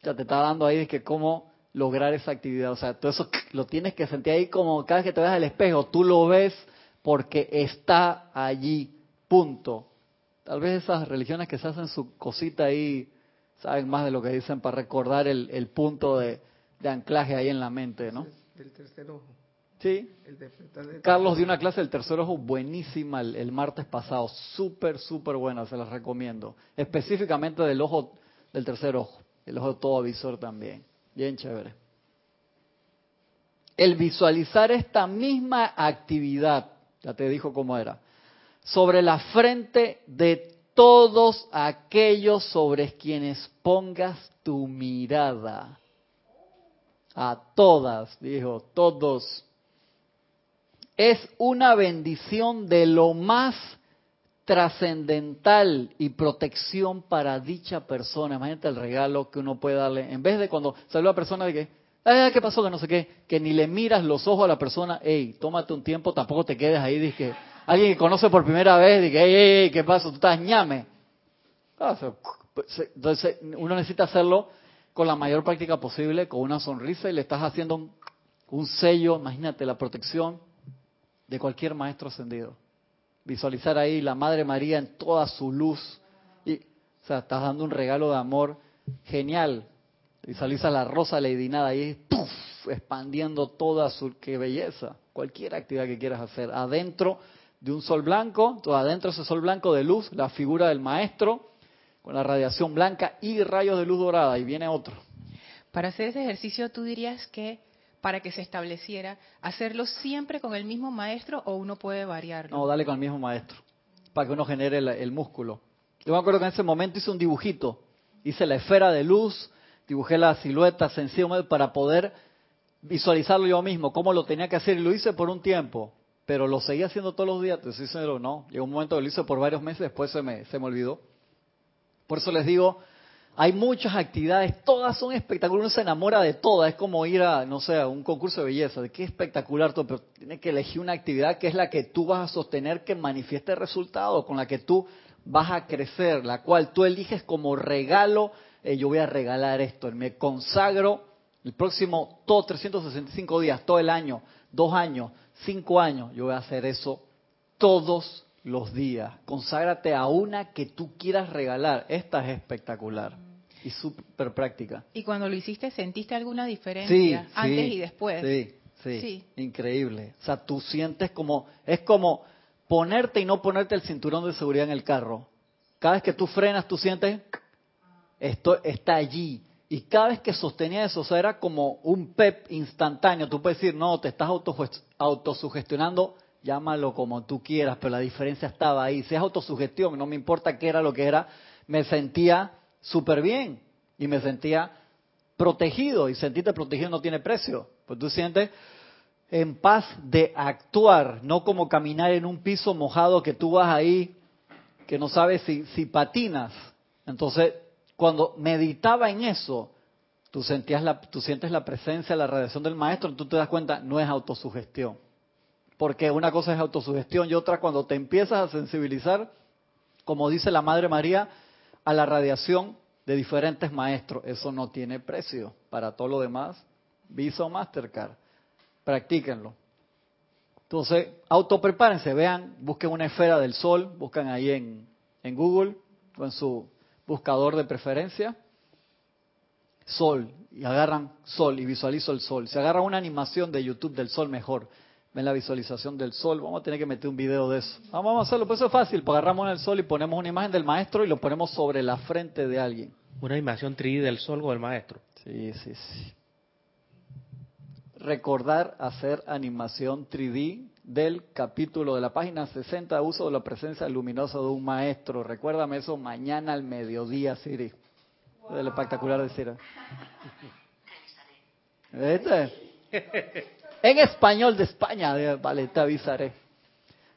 A: Ya te está dando ahí de que cómo lograr esa actividad. O sea, todo eso lo tienes que sentir ahí como cada vez que te ves al espejo, tú lo ves porque está allí, punto. Tal vez esas religiones que se hacen su cosita ahí saben más de lo que dicen para recordar el, el punto de, anclaje ahí en la mente, ¿no?
D: Del tercer ojo.
A: Sí. Carlos dio una clase del tercer ojo buenísima el, martes pasado, súper, súper buena, se las recomiendo. Específicamente del ojo, del tercer ojo, el ojo todo visor también. Bien chévere. El visualizar esta misma actividad, ya te dijo cómo era, sobre la frente de todos aquellos sobre quienes pongas tu mirada. A todas, dijo, todos. Es una bendición de lo más trascendental y protección para dicha persona. Imagínate el regalo que uno puede darle. En vez de cuando salió la persona de que, ¿qué pasó? Que no sé qué, que ni le miras los ojos a la persona, hey, tómate un tiempo, tampoco te quedes ahí, dije, alguien que conoce por primera vez, dice, hey, hey, ¿qué pasa? Tú estás ñame. Ah, entonces, uno necesita hacerlo con la mayor práctica posible, con una sonrisa, y le estás haciendo un, sello, imagínate, la protección de cualquier maestro ascendido. Visualizar ahí la Madre María en toda su luz. Y, o sea, estás dando un regalo de amor genial. Visualiza la rosa leidinada ahí, ¡puf! expandiendo toda su qué belleza, cualquier actividad que quieras hacer, adentro de un sol blanco, todo adentro de ese sol blanco de luz, la figura del maestro con la radiación blanca y rayos de luz dorada, y viene otro.
C: Para hacer ese ejercicio, tú dirías que para que se estableciera, hacerlo siempre con el mismo maestro o uno puede variarlo?
A: No, dale con el mismo maestro, para que uno genere el, músculo. Yo me acuerdo que en ese momento hice un dibujito, hice la esfera de luz, dibujé la silueta sencilla para poder visualizarlo yo mismo, cómo lo tenía que hacer, y lo hice por un tiempo, pero lo seguía haciendo todos los días, te soy sincero, no, llegó un momento que lo hice por varios meses, después se me, se me olvidó. Por eso les digo, hay muchas actividades, todas son espectaculares, uno se enamora de todas, es como ir a, no sé, a un concurso de belleza, de qué espectacular todo, pero tienes que elegir una actividad que es la que tú vas a sostener que manifieste resultados, con la que tú vas a crecer, la cual tú eliges como regalo, eh, yo voy a regalar esto, me consagro el próximo, todos 365 días, todo el año, dos años, cinco años, yo voy a hacer eso todos los días. Conságrate a una que tú quieras regalar. Esta es espectacular y súper práctica.
C: ¿Y cuando lo hiciste sentiste alguna diferencia antes y después?
A: Sí, sí, sí, increíble. O sea, tú sientes como, es como ponerte y no ponerte el cinturón de seguridad en el carro. Cada vez que tú frenas, tú sientes, esto está allí. Y cada vez que sostenía eso, o sea, era como un pep instantáneo. Tú puedes decir, no, te estás autosugestionando llámalo como tú quieras, pero la diferencia estaba ahí. Si es autosugestión, no me importa qué era lo que era, me sentía súper bien y me sentía protegido y sentirte protegido no tiene precio. Pues tú sientes en paz de actuar, no como caminar en un piso mojado que tú vas ahí, que no sabes si, si patinas. Entonces, cuando meditaba en eso, tú, sentías la, tú sientes la presencia, la radiación del maestro, tú te das cuenta, no es autosugestión porque una cosa es autosugestión y otra cuando te empiezas a sensibilizar, como dice la Madre María, a la radiación de diferentes maestros. Eso no tiene precio. Para todo lo demás, Visa o Mastercard. Practíquenlo. Entonces, autoprepárense, vean, busquen una esfera del sol, buscan ahí en, en Google o en su buscador de preferencia, sol, y agarran sol y visualizo el sol. Si agarran una animación de YouTube del sol, mejor ven la visualización del sol. Vamos a tener que meter un video de eso. Vamos a hacerlo, pues eso es fácil. Pues agarramos el sol y ponemos una imagen del maestro y lo ponemos sobre la frente de alguien.
B: Una animación 3D del sol o del maestro.
A: Sí, sí, sí. Recordar hacer animación 3D del capítulo de la página 60, uso de la presencia luminosa de un maestro. Recuérdame eso mañana al mediodía, Siri. Del espectacular de. ¿Viste? En español de España, vale, te avisaré.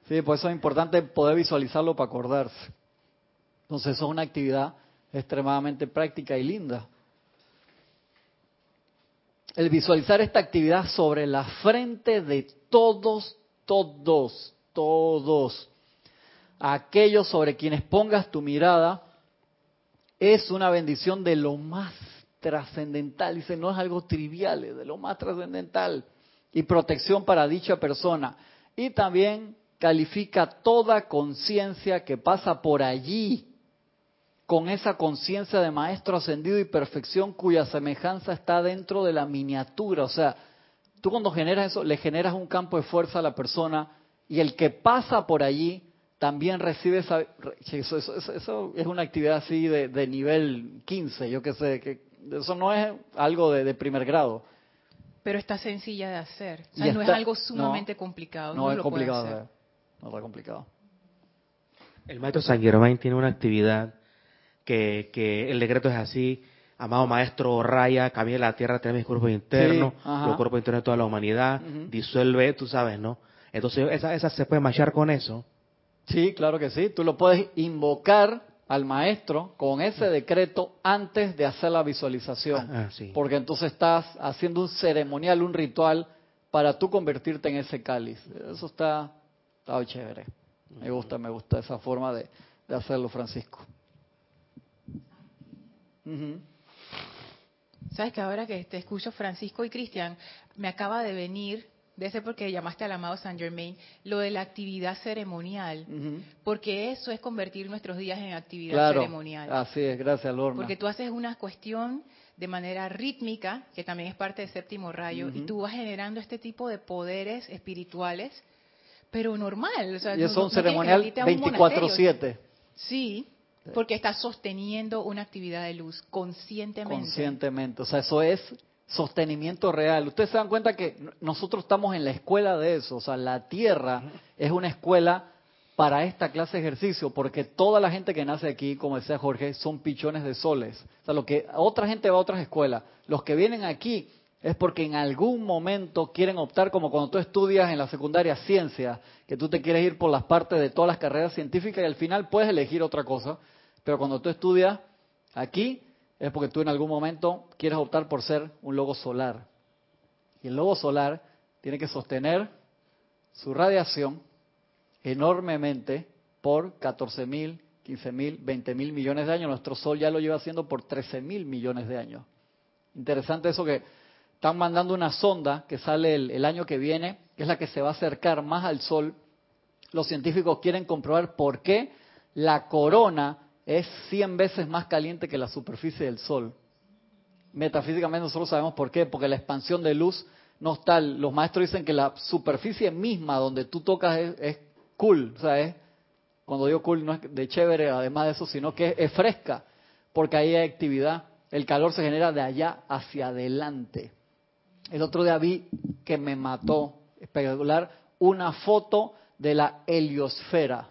A: Sí, por eso es importante poder visualizarlo para acordarse. Entonces, es una actividad extremadamente práctica y linda. El visualizar esta actividad sobre la frente de todos, todos, todos, aquellos sobre quienes pongas tu mirada, es una bendición de lo más trascendental. Dice, no es algo trivial, es de lo más trascendental y protección para dicha persona. Y también califica toda conciencia que pasa por allí con esa conciencia de maestro ascendido y perfección cuya semejanza está dentro de la miniatura. O sea, tú cuando generas eso, le generas un campo de fuerza a la persona y el que pasa por allí también recibe esa... Eso, eso, es una actividad así de, nivel 15, yo qué sé, que eso no es algo de primer grado
C: pero está sencilla de hacer. O sea, no es algo sumamente complicado.
A: No, es complicado. No es complicado.
B: El maestro San Germain tiene una actividad que, que el decreto es así. Amado maestro, raya, cambia la tierra, tiene mis cuerpos internos, los cuerpos internos de toda la humanidad, disuelve, tú sabes, ¿no? Entonces, esa, esa se puede machar con eso.
A: Sí, claro que sí. Tú lo puedes invocar al maestro con ese decreto antes de hacer la visualización. Ah, ah, Porque entonces estás haciendo un ceremonial, un ritual para tú convertirte en ese cáliz. Eso está, está chévere. Me gusta, me gusta esa forma de, hacerlo, Francisco.
C: Sabes que ahora que te escucho, Francisco y Cristian, me acaba de venir de ese porque llamaste al amado Saint Germain, lo de la actividad ceremonial, porque eso es convertir nuestros días en actividad ceremonial.
A: Así es, gracias Lorna.
C: Porque tú haces una cuestión de manera rítmica, que también es parte del séptimo rayo, y tú vas generando este tipo de poderes espirituales, pero normal.
A: y es un ceremonial 24-7.
C: Sí, porque estás sosteniendo una actividad de luz conscientemente.
A: Conscientemente, o sea, eso es sostenimiento real. Ustedes se dan cuenta que nosotros estamos en la escuela de eso, o sea, la Tierra es una escuela para esta clase de ejercicio, porque toda la gente que nace aquí, como decía Jorge, son pichones de soles. O sea, lo que otra gente va a otras escuelas, los que vienen aquí es porque en algún momento quieren optar, como cuando tú estudias en la secundaria ciencia, que tú te quieres ir por las partes de todas las carreras científicas y al final puedes elegir otra cosa, pero cuando tú estudias aquí es porque tú en algún momento quieres optar por ser un logo solar. Y el logo solar tiene que sostener su radiación enormemente por 14 mil, 15 mil, 20 mil millones de años. Nuestro Sol ya lo lleva haciendo por 13 mil millones de años. Interesante eso que están mandando una sonda que sale el, año que viene, que es la que se va a acercar más al Sol. Los científicos quieren comprobar por qué la corona es 100 veces más caliente que la superficie del Sol. Metafísicamente nosotros sabemos por qué, porque la expansión de luz no está. Los maestros dicen que la superficie misma donde tú tocas es cool, o sea, es, cuando digo cool no es de chévere además de eso, sino que es, fresca, porque ahí hay actividad, el calor se genera de allá hacia adelante. El otro día vi que me mató espectacular una foto de la heliosfera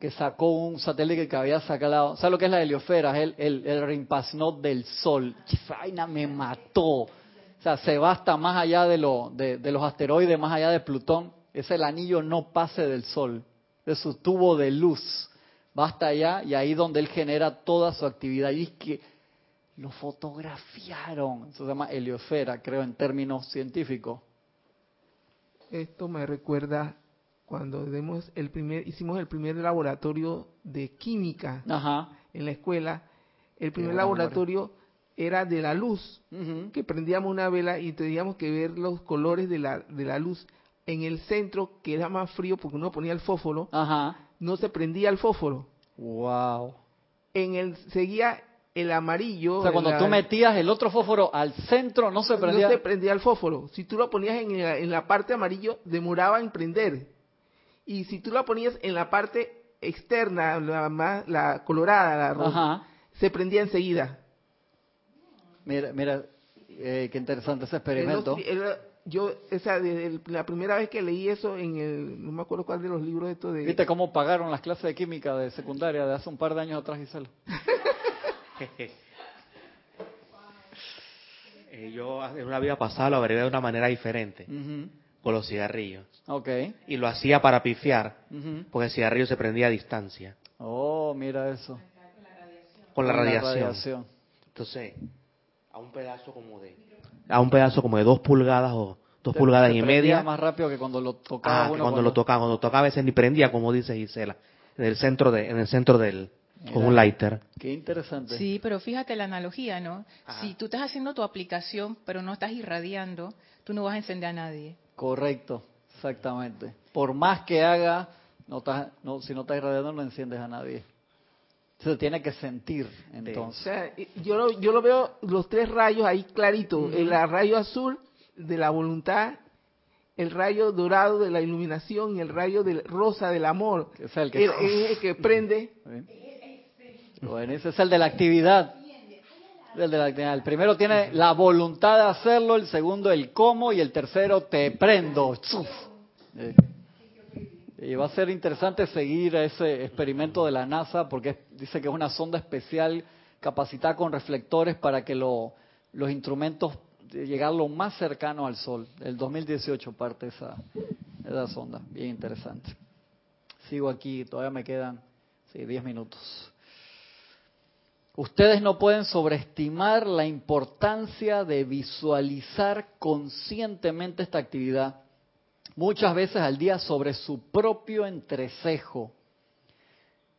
A: que sacó un satélite que había sacado. ¿Sabes lo que es la heliosfera? Es el, el, el del Sol. Vaina me mató. O sea, se va hasta más allá de, lo, de, de los asteroides, más allá de Plutón es el anillo no pase del sol, de su tubo de luz. Va hasta allá y ahí donde él genera toda su actividad. Y es que lo fotografiaron. Eso se llama heliosfera, creo, en términos científicos.
D: Esto me recuerda cuando el primer, hicimos el primer laboratorio de química en la escuela. El primer laboratorio era de la luz, que prendíamos una vela y teníamos que ver los colores de la, de la luz en el centro, que era más frío porque uno ponía el fósforo, no se prendía el fósforo.
A: Wow.
D: En el seguía el amarillo.
A: O sea, cuando tú metías el otro fósforo al centro, no se prendía.
D: No se prendía el fósforo. Si tú lo ponías en la, en la parte amarillo, demoraba en prender. Y si tú lo ponías en la parte externa, la, más, la colorada, la roja, se prendía enseguida.
A: Mira, mira, eh, qué interesante ese experimento
D: yo, esa, desde la primera vez que leí eso en el, no me acuerdo cuál de los libros de esto de...
A: ¿Viste cómo pagaron las clases de química de secundaria de hace un par de años atrás, Gisela?
B: eh, yo en una vida pasada lo agregué de una manera diferente, con los cigarrillos.
A: Okay.
B: Y lo hacía para pifiar, porque el cigarrillo se prendía a distancia.
A: Oh, mira eso.
B: Con la radiación. Entonces, a un pedazo como de a un pedazo como de dos pulgadas o dos pulgadas y media.
A: más rápido que cuando lo tocaba.
B: Ah, cuando, lo tocaba, cuando tocaba a veces ni prendía, como dice Gisela, en el centro de, en el centro del, con un lighter.
A: Qué interesante.
C: Sí, pero fíjate la analogía, ¿no? Si tú estás haciendo tu aplicación, pero no estás irradiando, tú no vas a encender a nadie.
A: Correcto, exactamente. Por más que haga, no estás, no, si no estás irradiando, no enciendes a nadie. Se tiene que sentir, entonces.
D: yo, lo, yo lo veo los tres rayos ahí clarito. El rayo azul de la voluntad, el rayo dorado de la iluminación y el rayo del rosa del amor.
A: Es el que,
D: el, que prende.
A: Bueno, ese es el de la actividad. El, primero tiene la voluntad de hacerlo, el segundo el cómo y el tercero te prendo. Y va a ser interesante seguir ese experimento de la NASA porque dice que es una sonda especial capacitada con reflectores para que los instrumentos lleguen lo más cercano al Sol. El 2018 parte esa, esa sonda. Bien interesante. Sigo aquí, todavía me quedan sí, 10 minutos. Ustedes no pueden sobreestimar la importancia de visualizar conscientemente esta actividad muchas veces al día sobre su propio entrecejo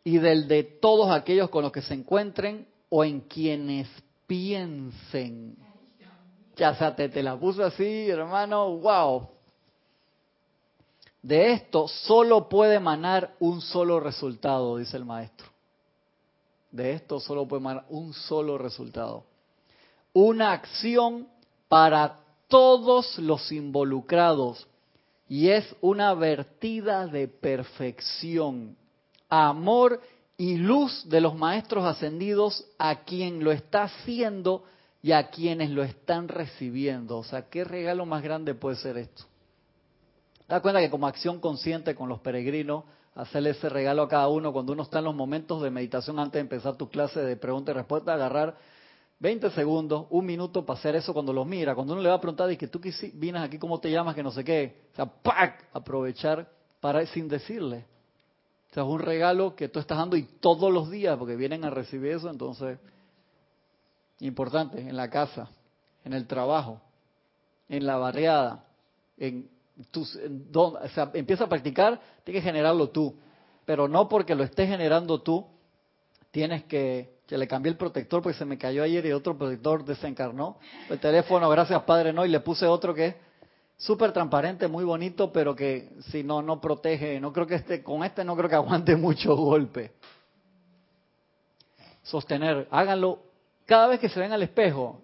A: y del de todos aquellos con los que se encuentren o en quienes piensen. Ya sea, te, te la puso así, hermano, wow. De esto solo puede emanar un solo resultado, dice el maestro. De esto solo puede emanar un solo resultado. Una acción para todos los involucrados y es una vertida de perfección, amor y luz de los maestros ascendidos a quien lo está haciendo y a quienes lo están recibiendo. O sea, ¿qué regalo más grande puede ser esto? Da cuenta que como acción consciente con los peregrinos, hacerle ese regalo a cada uno cuando uno está en los momentos de meditación antes de empezar tu clase de pregunta y respuesta, agarrar 20 segundos, un minuto para hacer eso cuando los mira. Cuando uno le va a preguntar, que tú vienes aquí, ¿cómo te llamas? Que no sé qué. O sea, ¡pac! Aprovechar para sin decirle. O sea, es un regalo que tú estás dando y todos los días, porque vienen a recibir eso, entonces, importante, en la casa, en el trabajo, en la barriada, en empieza a practicar, tienes que generarlo tú. Pero no porque lo estés generando tú, tienes que, que le cambié el protector porque se me cayó ayer y otro protector desencarnó. El teléfono, gracias Padre, no, y le puse otro que es súper transparente, muy bonito, pero que si no, no protege. No creo que este, con este no creo que aguante mucho golpe. Sostener, háganlo cada vez que se ven al espejo.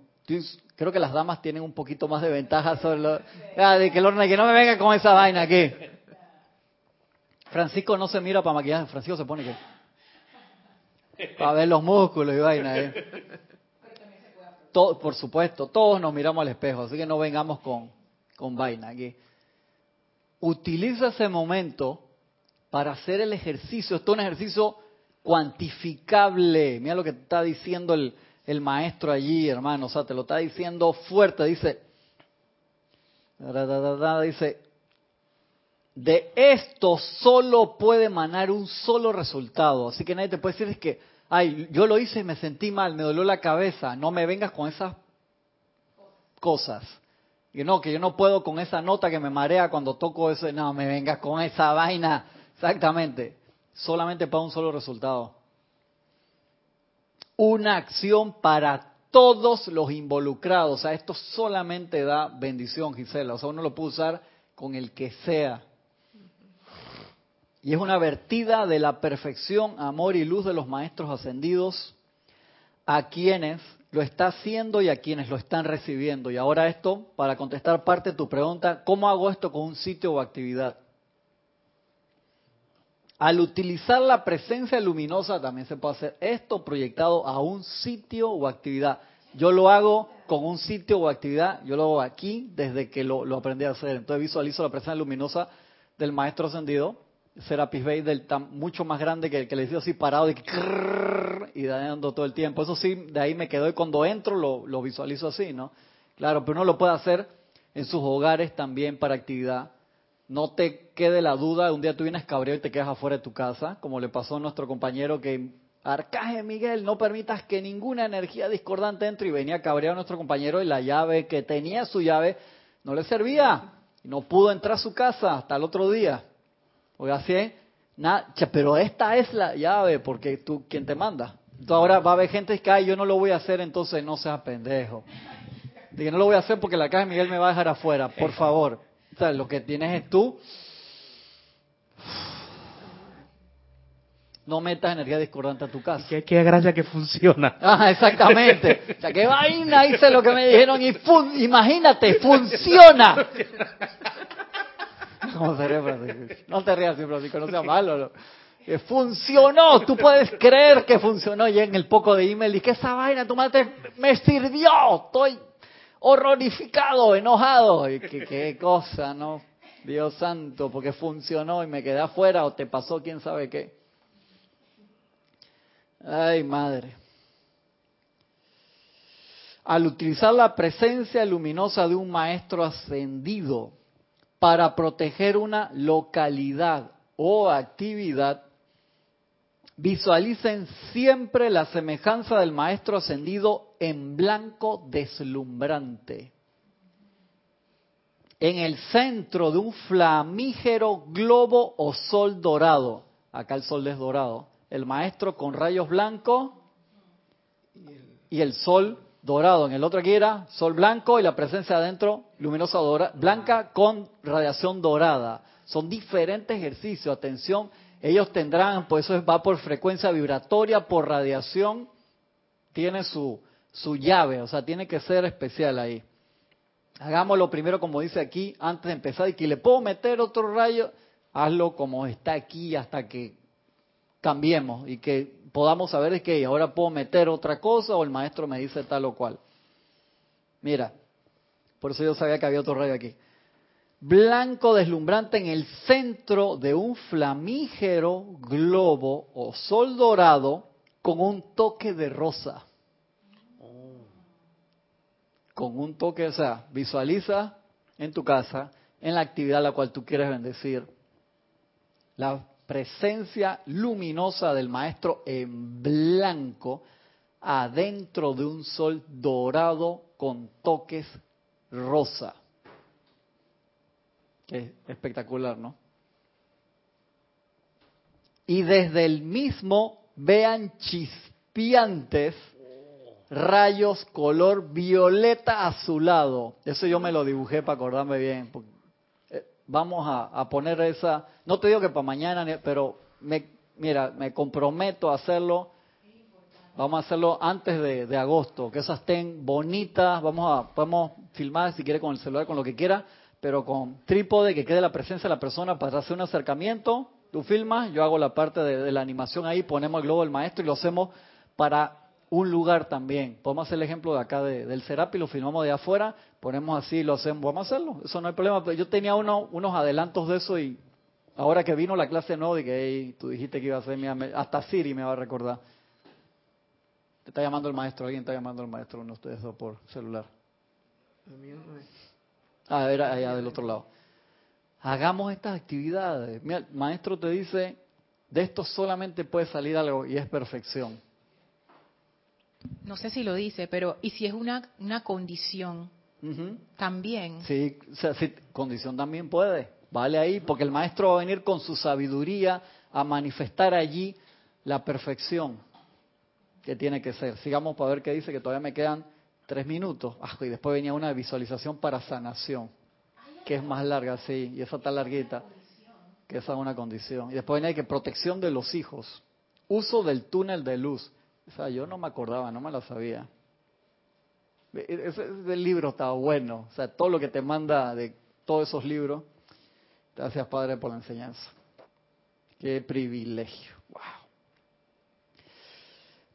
A: Creo que las damas tienen un poquito más de ventaja sobre lo... Ah, de que, Lorna, que no me venga con esa vaina aquí. Francisco no se mira para maquillaje, Francisco se pone que... Para ver los músculos y vaina. ¿eh? Por supuesto, todos nos miramos al espejo, así que no vengamos con, con vaina aquí. Utiliza ese momento para hacer el ejercicio. Esto es un ejercicio cuantificable. Mira lo que está diciendo el, el maestro allí, hermano, o sea, te lo está diciendo fuerte, dice, dice, de esto solo puede emanar un solo resultado, así que nadie te puede decir es que, ay, yo lo hice y me sentí mal, me dolió la cabeza, no me vengas con esas cosas. Y no, que yo no puedo con esa nota que me marea cuando toco eso, no, me vengas con esa vaina, exactamente, solamente para un solo resultado una acción para todos los involucrados. O sea, esto solamente da bendición, Gisela. O sea, uno lo puede usar con el que sea. Y es una vertida de la perfección, amor y luz de los maestros ascendidos a quienes lo está haciendo y a quienes lo están recibiendo. Y ahora esto, para contestar parte de tu pregunta, ¿cómo hago esto con un sitio o actividad? Al utilizar la presencia luminosa también se puede hacer esto proyectado a un sitio o actividad. Yo lo hago con un sitio o actividad, yo lo hago aquí desde que lo, aprendí a hacer. Entonces visualizo la presencia luminosa del maestro ascendido, Serapis Bey, del mucho más grande que el que le decía así parado y dando todo el tiempo. Eso sí, de ahí me quedo y cuando entro lo visualizo así, ¿no? Claro, pero uno lo puede hacer en sus hogares también para actividad no te quede la duda, un día tú vienes cabreado y te quedas afuera de tu casa, como le pasó a nuestro compañero que, Arcaje Miguel, no permitas que ninguna energía discordante entre y venía cabreado nuestro compañero y la llave que tenía su llave no le servía y no pudo entrar a su casa hasta el otro día. Oiga, así, nada, pero esta es la llave porque tú, ¿quién te manda? Entonces ahora va a haber gente que, ay, yo no lo voy a hacer, entonces no seas pendejo. Dije, no lo voy a hacer porque la caja Miguel me va a dejar afuera, por favor lo que tienes es tú. No metas energía discordante a tu casa.
B: Qué, qué gracia que funciona.
A: Ah, exactamente. O sea, qué vaina hice lo que me dijeron y imagínate, funciona. ¿Cómo se No te rías, Francisco, no sea malo. Que funcionó, tú puedes creer que funcionó. Y en el poco de email, y que esa vaina, tu madre me sirvió. Estoy horrorificado, enojado. Y que, qué cosa, ¿no? Dios santo, porque funcionó y me quedé afuera o te pasó quién sabe qué. Ay, madre. Al utilizar la presencia luminosa de un maestro ascendido para proteger una localidad o actividad, visualicen siempre la semejanza del maestro ascendido en blanco deslumbrante. En el centro de un flamígero globo o sol dorado. Acá el sol es dorado. El maestro con rayos blancos y el sol dorado. En el otro aquí era sol blanco y la presencia adentro luminosa blanca con radiación dorada. Son diferentes ejercicios. Atención, Ellos tendrán, pues eso va por frecuencia vibratoria, por radiación, tiene su, su llave, o sea, tiene que ser especial ahí. Hagámoslo primero como dice aquí, antes de empezar, y que le puedo meter otro rayo, hazlo como está aquí hasta que cambiemos y que podamos saber que ahora puedo meter otra cosa o el maestro me dice tal o cual. Mira, por eso yo sabía que había otro rayo aquí. Blanco deslumbrante en el centro de un flamígero globo o sol dorado con un toque de rosa. Con un toque, o sea, visualiza en tu casa, en la actividad a la cual tú quieres bendecir, la presencia luminosa del maestro en blanco adentro de un sol dorado con toques rosa. Qué espectacular, ¿no? Y desde el mismo vean chispiantes rayos color violeta azulado. Eso yo me lo dibujé para acordarme bien. Eh, vamos a, poner esa, no te digo que para mañana, pero me, mira, me comprometo a hacerlo. Vamos a hacerlo antes de, de, agosto, que esas estén bonitas. Vamos a, podemos filmar si quiere con el celular, con lo que quiera, pero con trípode, que quede la presencia de la persona para hacer un acercamiento. Tú filmas, yo hago la parte de, la animación ahí, ponemos el globo del maestro y lo hacemos para un lugar también. Podemos hacer el ejemplo de acá del Serapi, lo filmamos de afuera, ponemos así, lo hacemos, vamos a hacerlo, eso no hay problema. Yo tenía uno, unos adelantos de eso y ahora que vino la clase no, dije, tú dijiste que iba a ser, hasta Siri me va a recordar. Te está llamando el maestro, alguien está llamando al maestro, uno de ustedes dos por celular. Ah, era allá del otro lado. Hagamos estas actividades. Mira, el maestro te dice, de esto solamente puede salir algo y es perfección.
C: No sé si lo dice, pero ¿y si es una, una condición? También.
A: Sí, sí, condición también puede. Vale ahí, porque el maestro va a venir con su sabiduría a manifestar allí la perfección que tiene que ser. Sigamos para ver qué dice, que todavía me quedan tres minutos. Ah, y después venía una visualización para sanación, que es más larga, sí, y esa está larguita, que esa es una condición. Y después venía que protección de los hijos, uso del túnel de luz. O sea, yo no me acordaba, no me lo sabía. Ese, ese libro está bueno, o sea, todo lo que te manda de todos esos libros. Gracias, Padre, por la enseñanza. Qué privilegio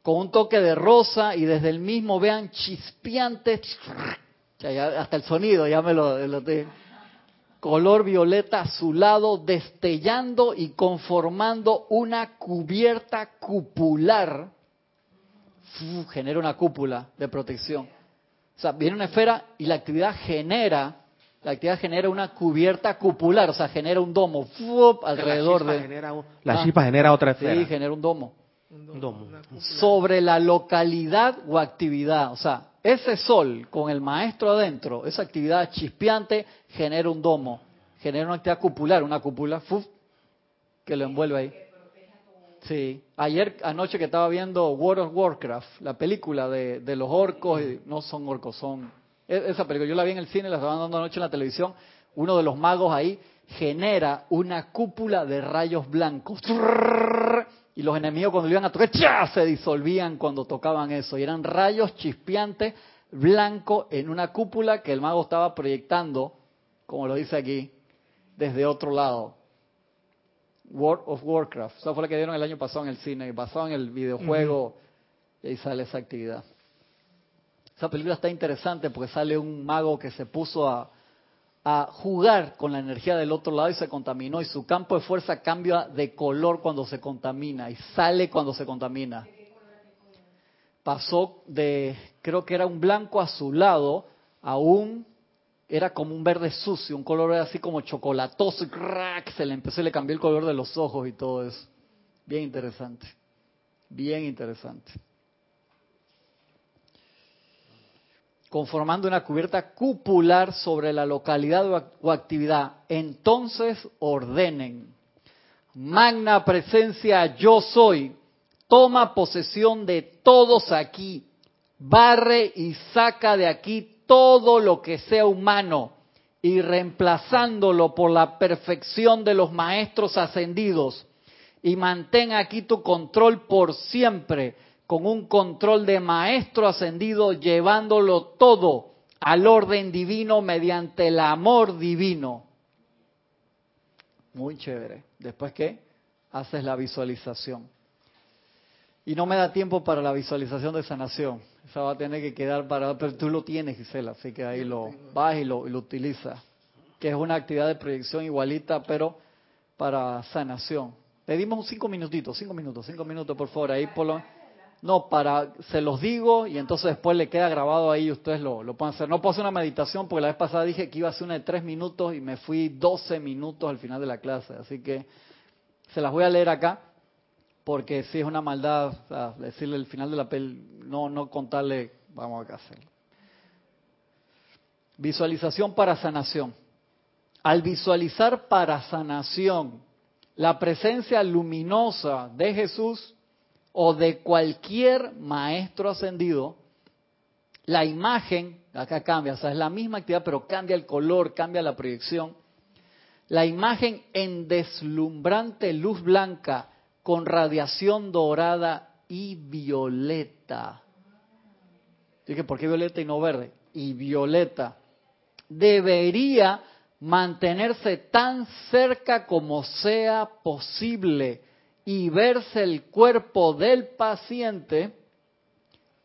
A: con un toque de rosa y desde el mismo vean chispeantes, hasta el sonido ya me lo, lo color violeta azulado destellando y conformando una cubierta cupular, genera una cúpula de protección. O sea, viene una esfera y la actividad genera, la actividad genera una cubierta cupular, o sea, genera un domo alrededor de...
B: la ah. chispa genera otra esfera.
A: Sí, genera un domo sobre la localidad o actividad. O sea, ese sol con el maestro adentro, esa actividad chispeante genera un domo, genera una actividad cupular, una cúpula que lo envuelve ahí. Sí, ayer anoche que estaba viendo World of Warcraft, la película de, de los orcos, no son orcos, son... E, esa película, yo la vi en el cine, la estaban dando anoche en la televisión, uno de los magos ahí genera una cúpula de rayos blancos y los enemigos cuando iban a tocar, ¡ya! se disolvían cuando tocaban eso. Y eran rayos chispeantes blancos en una cúpula que el mago estaba proyectando, como lo dice aquí, desde otro lado. World of Warcraft. Esa fue la que dieron el año pasado en el cine, basado en el videojuego, y ahí sale esa actividad. Esa película está interesante porque sale un mago que se puso a, a jugar con la energía del otro lado y se contaminó y su campo de fuerza cambia de color cuando se contamina y sale cuando se contamina. Pasó de, creo que era un blanco azulado a un, era como un verde sucio, un color así como chocolatoso y crack, se le empezó y le cambió el color de los ojos y todo eso. Bien interesante, bien interesante. Conformando una cubierta cupular sobre la localidad o actividad. Entonces ordenen, magna presencia yo soy, toma posesión de todos aquí, barre y saca de aquí todo lo que sea humano y reemplazándolo por la perfección de los maestros ascendidos y mantén aquí tu control por siempre, con un control de maestro ascendido, llevándolo todo al orden divino mediante el amor divino. Muy chévere. Después que haces la visualización. Y no me da tiempo para la visualización de sanación. Esa va a tener que quedar para... Pero tú lo tienes, Gisela, así que ahí lo vas y lo, y lo utilizas. Que es una actividad de proyección igualita, pero para sanación. Le dimos cinco minutitos, cinco minutos, cinco minutos, por favor. Ahí por lo... No, para, se los digo y entonces después le queda grabado ahí y ustedes lo, lo pueden hacer. No puedo hacer una meditación porque la vez pasada dije que iba a hacer una de tres minutos y me fui doce minutos al final de la clase. Así que se las voy a leer acá porque si es una maldad decirle el final de la pel, no, no contarle, vamos a hacerlo. Visualización para sanación. Al visualizar para sanación la presencia luminosa de Jesús, o de cualquier maestro ascendido, la imagen, acá cambia, o sea, es la misma actividad, pero cambia el color, cambia la proyección. La imagen en deslumbrante luz blanca con radiación dorada y violeta. Dije, ¿por qué violeta y no verde? Y violeta. Debería mantenerse tan cerca como sea posible y verse el cuerpo del paciente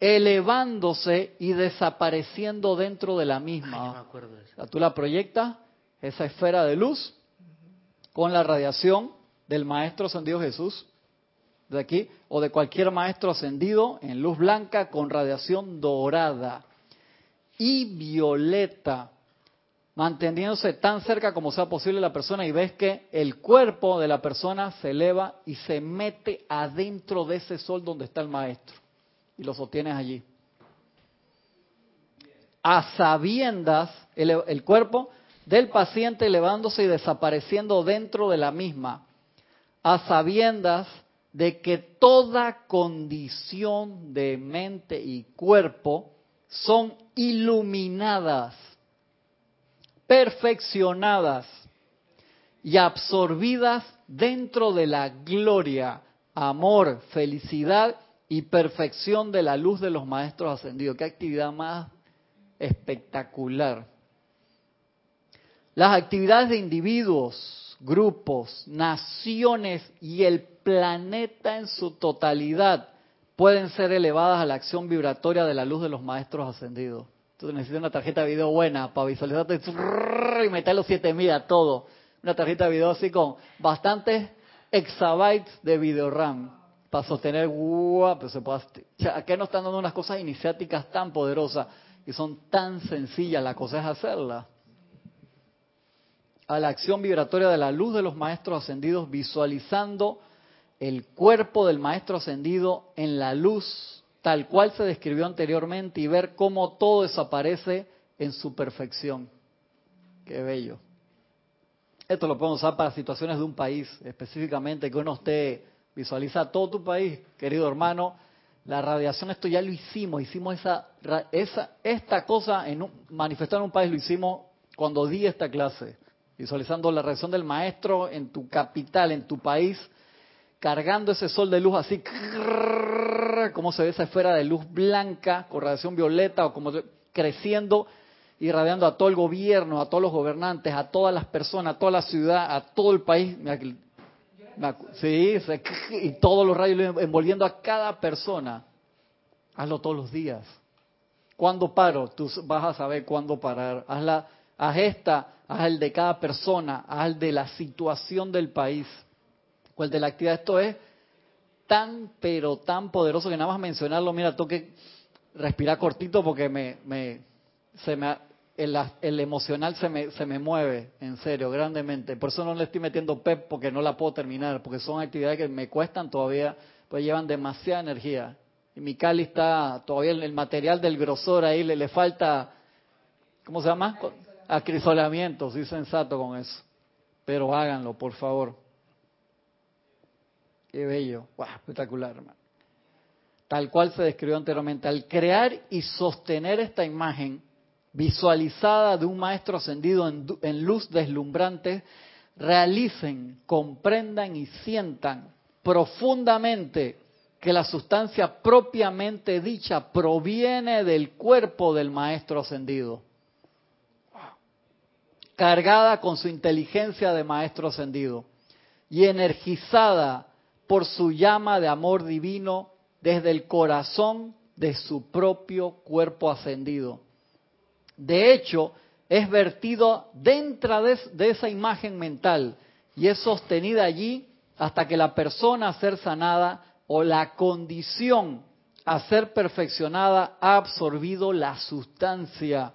A: elevándose y desapareciendo dentro de la misma. tú la proyectas, esa esfera de luz, con la radiación del Maestro Ascendido Jesús, de aquí, o de cualquier Maestro Ascendido en luz blanca con radiación dorada y violeta manteniéndose tan cerca como sea posible la persona y ves que el cuerpo de la persona se eleva y se mete adentro de ese sol donde está el maestro y lo sostienes allí. A sabiendas, el, el cuerpo del paciente elevándose y desapareciendo dentro de la misma, a sabiendas de que toda condición de mente y cuerpo son iluminadas perfeccionadas y absorbidas dentro de la gloria, amor, felicidad y perfección de la luz de los maestros ascendidos. Qué actividad más espectacular. Las actividades de individuos, grupos, naciones y el planeta en su totalidad pueden ser elevadas a la acción vibratoria de la luz de los maestros ascendidos. Entonces necesitas una tarjeta de video buena para visualizarte y meter los 7000 a todo. Una tarjeta de video así con bastantes exabytes de video RAM para sostener, guau, pero se puede, acá nos están dando unas cosas iniciáticas tan poderosas y son tan sencillas, la cosa es hacerlas. A la acción vibratoria de la luz de los maestros ascendidos, visualizando el cuerpo del maestro ascendido en la luz tal cual se describió anteriormente y ver cómo todo desaparece en su perfección. Qué bello. Esto lo podemos usar para situaciones de un país, específicamente que uno esté, visualiza todo tu país, querido hermano. La radiación, esto ya lo hicimos, hicimos esa, esa esta cosa en un, manifestar en un país, lo hicimos cuando di esta clase, visualizando la radiación del maestro en tu capital, en tu país, cargando ese sol de luz así, cómo se ve esa esfera de luz blanca con radiación violeta o como creciendo y radiando a todo el gobierno, a todos los gobernantes, a todas las personas, a toda la ciudad, a todo el país. Sí, y todos los rayos envolviendo a cada persona. Hazlo todos los días. ¿Cuándo paro? Tú vas a saber cuándo parar. Hazla, haz esta, haz el de cada persona, haz el de la situación del país o el de la actividad. Esto es tan, pero tan poderoso que nada más mencionarlo, mira, toque respirar cortito porque me, me, se me, el, el, emocional se me, se me mueve, en serio, grandemente. Por eso no le estoy metiendo pep porque no la puedo terminar, porque son actividades que me cuestan todavía, pues llevan demasiada energía. Y mi Cali está todavía en el material del grosor ahí, le, le falta, ¿cómo se llama? Acrisolamiento, soy sensato con eso. Pero háganlo, por favor. Qué bello. espectacular, hermano. Tal cual se describió anteriormente. Al crear y sostener esta imagen visualizada de un maestro ascendido en, luz deslumbrante, realicen, comprendan y sientan profundamente que la sustancia propiamente dicha proviene del cuerpo del Maestro ascendido, cargada con su inteligencia de Maestro ascendido y energizada por su llama de amor divino desde el corazón de su propio cuerpo ascendido. De hecho, es vertido dentro de, esa imagen mental y es sostenida allí hasta que la persona a ser sanada o la condición a ser perfeccionada ha absorbido la sustancia,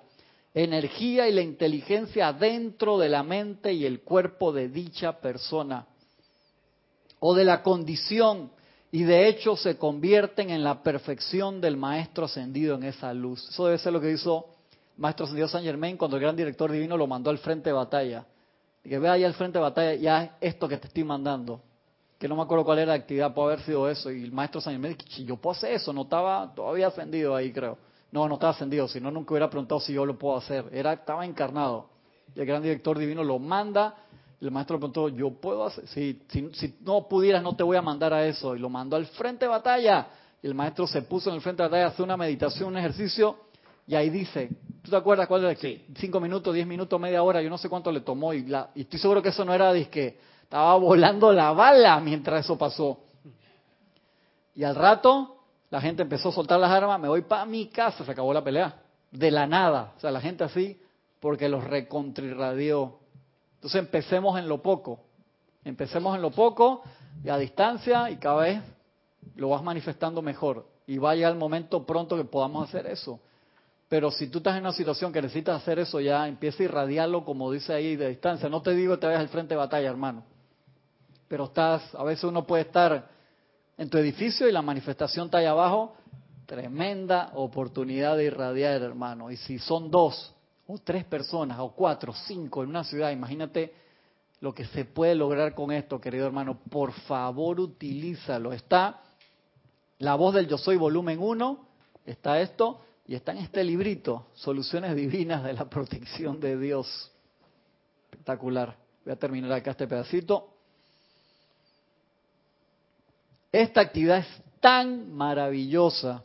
A: energía y la inteligencia dentro de la mente y el cuerpo de dicha persona, o de la condición, y de hecho se convierten en la perfección del maestro ascendido en esa luz. Eso debe ser lo que hizo Maestro Ascendido San Germain cuando el gran director divino lo mandó al frente de batalla. Que vea allá al frente de batalla, ya esto que te estoy mandando que no me acuerdo cuál era la actividad, puede haber sido eso. Y el maestro San me dijo, yo puedo hacer eso, no estaba todavía ascendido ahí, creo. No, no estaba ascendido, si no, nunca hubiera preguntado si yo lo puedo hacer. Era, estaba encarnado. Y el gran director divino lo manda. El maestro le preguntó, yo puedo hacer, si, si, si no pudieras, no te voy a mandar a eso. Y lo mandó al frente de batalla. Y el maestro se puso en el frente de batalla a hacer una meditación, un ejercicio. Y ahí dice, ¿tú te acuerdas cuál era? Sí. Cinco minutos, diez minutos, media hora, yo no sé cuánto le tomó. Y, la, y estoy seguro que eso no era disque estaba volando la bala mientras eso pasó. Y al rato, la gente empezó a soltar las armas, me voy para mi casa, se acabó la pelea. De la nada. O sea, la gente así, porque los recontrirradió. Entonces empecemos en lo poco. Empecemos en lo poco y a distancia y cada vez lo vas manifestando mejor. Y vaya el momento pronto que podamos hacer eso. Pero si tú estás en una situación que necesitas hacer eso ya, empieza a irradiarlo como dice ahí de distancia. No te digo te vayas al frente de batalla, hermano pero estás, a veces uno puede estar en tu edificio y la manifestación está ahí abajo, tremenda oportunidad de irradiar, hermano. Y si son dos o tres personas o cuatro, cinco en una ciudad, imagínate lo que se puede lograr con esto, querido hermano. Por favor, utilízalo. Está la voz del Yo Soy volumen 1, está esto, y está en este librito, Soluciones Divinas de la Protección de Dios. Espectacular. Voy a terminar acá este pedacito. Esta actividad es tan maravillosa,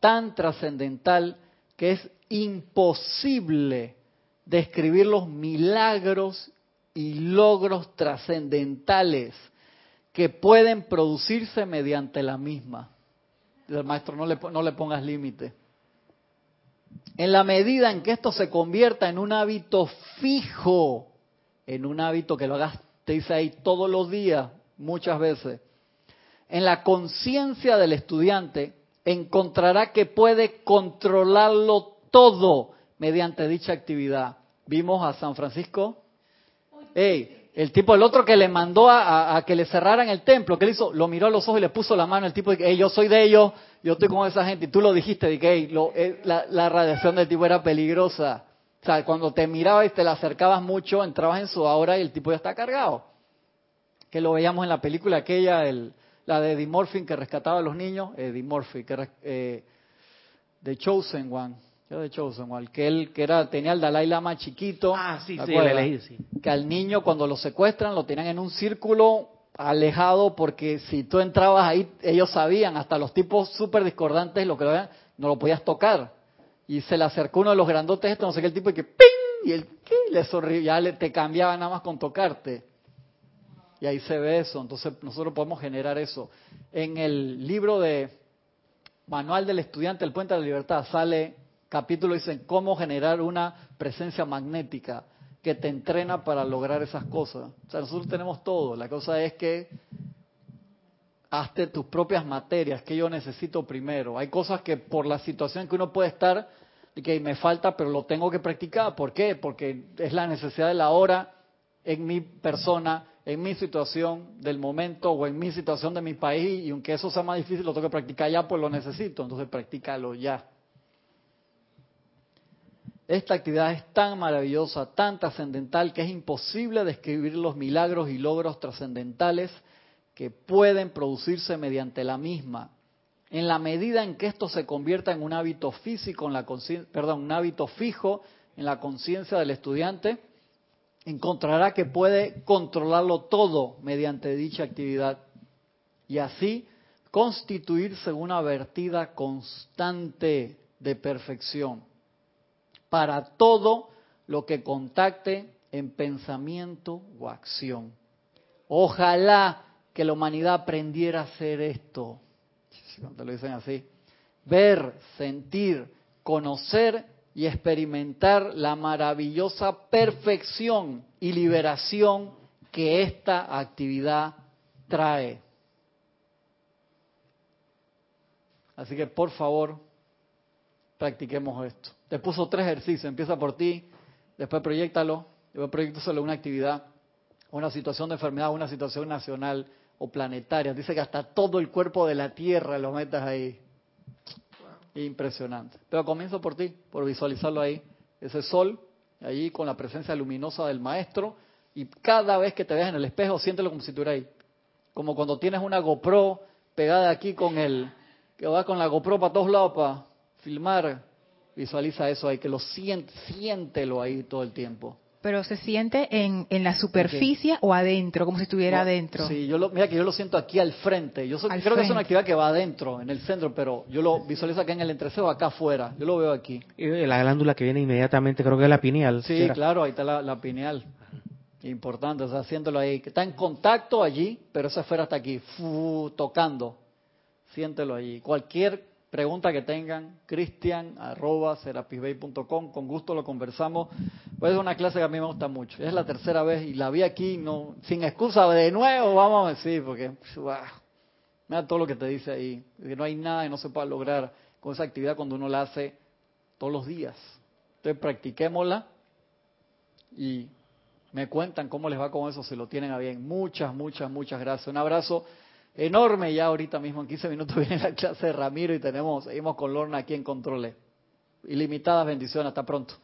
A: tan trascendental, que es imposible describir los milagros y logros trascendentales que pueden producirse mediante la misma. El maestro, no le, no le pongas límite. En la medida en que esto se convierta en un hábito fijo, en un hábito que lo hagas, te dice ahí todos los días, muchas veces, en la conciencia del estudiante encontrará que puede controlarlo todo mediante dicha actividad. Vimos a San Francisco, el tipo, el otro que le mandó a, que le cerraran el templo, que él hizo? Lo miró a los ojos y le puso la mano al tipo, hey, yo soy de ellos, yo estoy con esa gente, y tú lo dijiste, de eh, la, radiación del tipo era peligrosa. O sea, cuando te miraba y te la acercabas mucho, entrabas en su aura y el tipo ya está cargado que lo veíamos en la película aquella, el, la de Eddie Murphy que rescataba a los niños, Eddie Murphy, que eh, de Chosen One, de Chosen One, que él que era tenía el Dalai Lama chiquito,
B: ah, sí, sí, leí, sí,
A: que al niño cuando lo secuestran lo tenían en un círculo alejado porque si tú entrabas ahí ellos sabían, hasta los tipos súper discordantes lo que veían, no lo podías tocar. Y se le acercó uno de los grandotes esto, no sé qué, el tipo y que ¡ping! Y él ¿qué? le sonrió, ya le, te cambiaba nada más con tocarte. Y ahí se ve eso, entonces nosotros podemos generar eso. En el libro de Manual del Estudiante, El Puente de la Libertad, sale capítulo, dicen cómo generar una presencia magnética que te entrena para lograr esas cosas. O sea, nosotros tenemos todo, la cosa es que hazte tus propias materias, que yo necesito primero. Hay cosas que por la situación que uno puede estar, que me falta, pero lo tengo que practicar. ¿Por qué? Porque es la necesidad de la hora en mi persona en mi situación del momento o en mi situación de mi país y aunque eso sea más difícil, lo tengo que practicar ya, pues lo necesito, entonces practícalo ya. Esta actividad es tan maravillosa, tan trascendental, que es imposible describir los milagros y logros trascendentales que pueden producirse mediante la misma. En la medida en que esto se convierta en un hábito físico, en la perdón, un hábito fijo en la conciencia del estudiante, encontrará que puede controlarlo todo mediante dicha actividad y así constituirse una vertida constante de perfección para todo lo que contacte en pensamiento o acción. Ojalá que la humanidad aprendiera a hacer esto. Te lo dicen así. Ver, sentir, conocer y experimentar la maravillosa perfección y liberación que esta actividad trae. Así que por favor, practiquemos esto. Te puso tres ejercicios, empieza por ti, después proyectalo, después proyectalo una actividad, una situación de enfermedad, una situación nacional o planetaria. Dice que hasta todo el cuerpo de la Tierra lo metas ahí. Impresionante. Pero comienzo por ti, por visualizarlo ahí. Ese sol, ahí con la presencia luminosa del maestro. Y cada vez que te veas en el espejo, siéntelo como si estuviera ahí. Como cuando tienes una GoPro pegada aquí con el, que va con la GoPro para todos lados para filmar. Visualiza eso ahí, que lo siente, siéntelo ahí todo el tiempo.
C: Pero se siente en, en la superficie o adentro, como si estuviera adentro.
A: Sí, yo lo, mira que yo lo siento aquí al frente. Yo creo que es una actividad que va adentro, en el centro, pero yo lo visualizo acá en el entrecejo, acá afuera. Yo lo veo aquí.
B: Y la glándula que viene inmediatamente, creo que es la pineal.
A: Sí, claro, ahí está la, la, pineal. Importante, o sea, haciéndolo ahí. Que está en contacto allí, pero esa esfera está aquí, tocando. Siéntelo allí. Cualquier pregunta que tengan, cristian arroba con gusto lo conversamos. Pues es una clase que a mí me gusta mucho. Es la tercera vez y la vi aquí, no sin excusa, de nuevo vamos a decir, porque mira todo lo que te dice ahí, que no hay nada que no se pueda lograr con esa actividad cuando uno la hace todos los días. Entonces practiquémosla y me cuentan cómo les va con eso, si lo tienen a bien. Muchas, muchas, muchas gracias. Un abrazo enorme. Ya ahorita mismo en 15 minutos viene la clase de Ramiro y tenemos, seguimos con Lorna aquí en Controle. Ilimitadas bendiciones. Hasta pronto.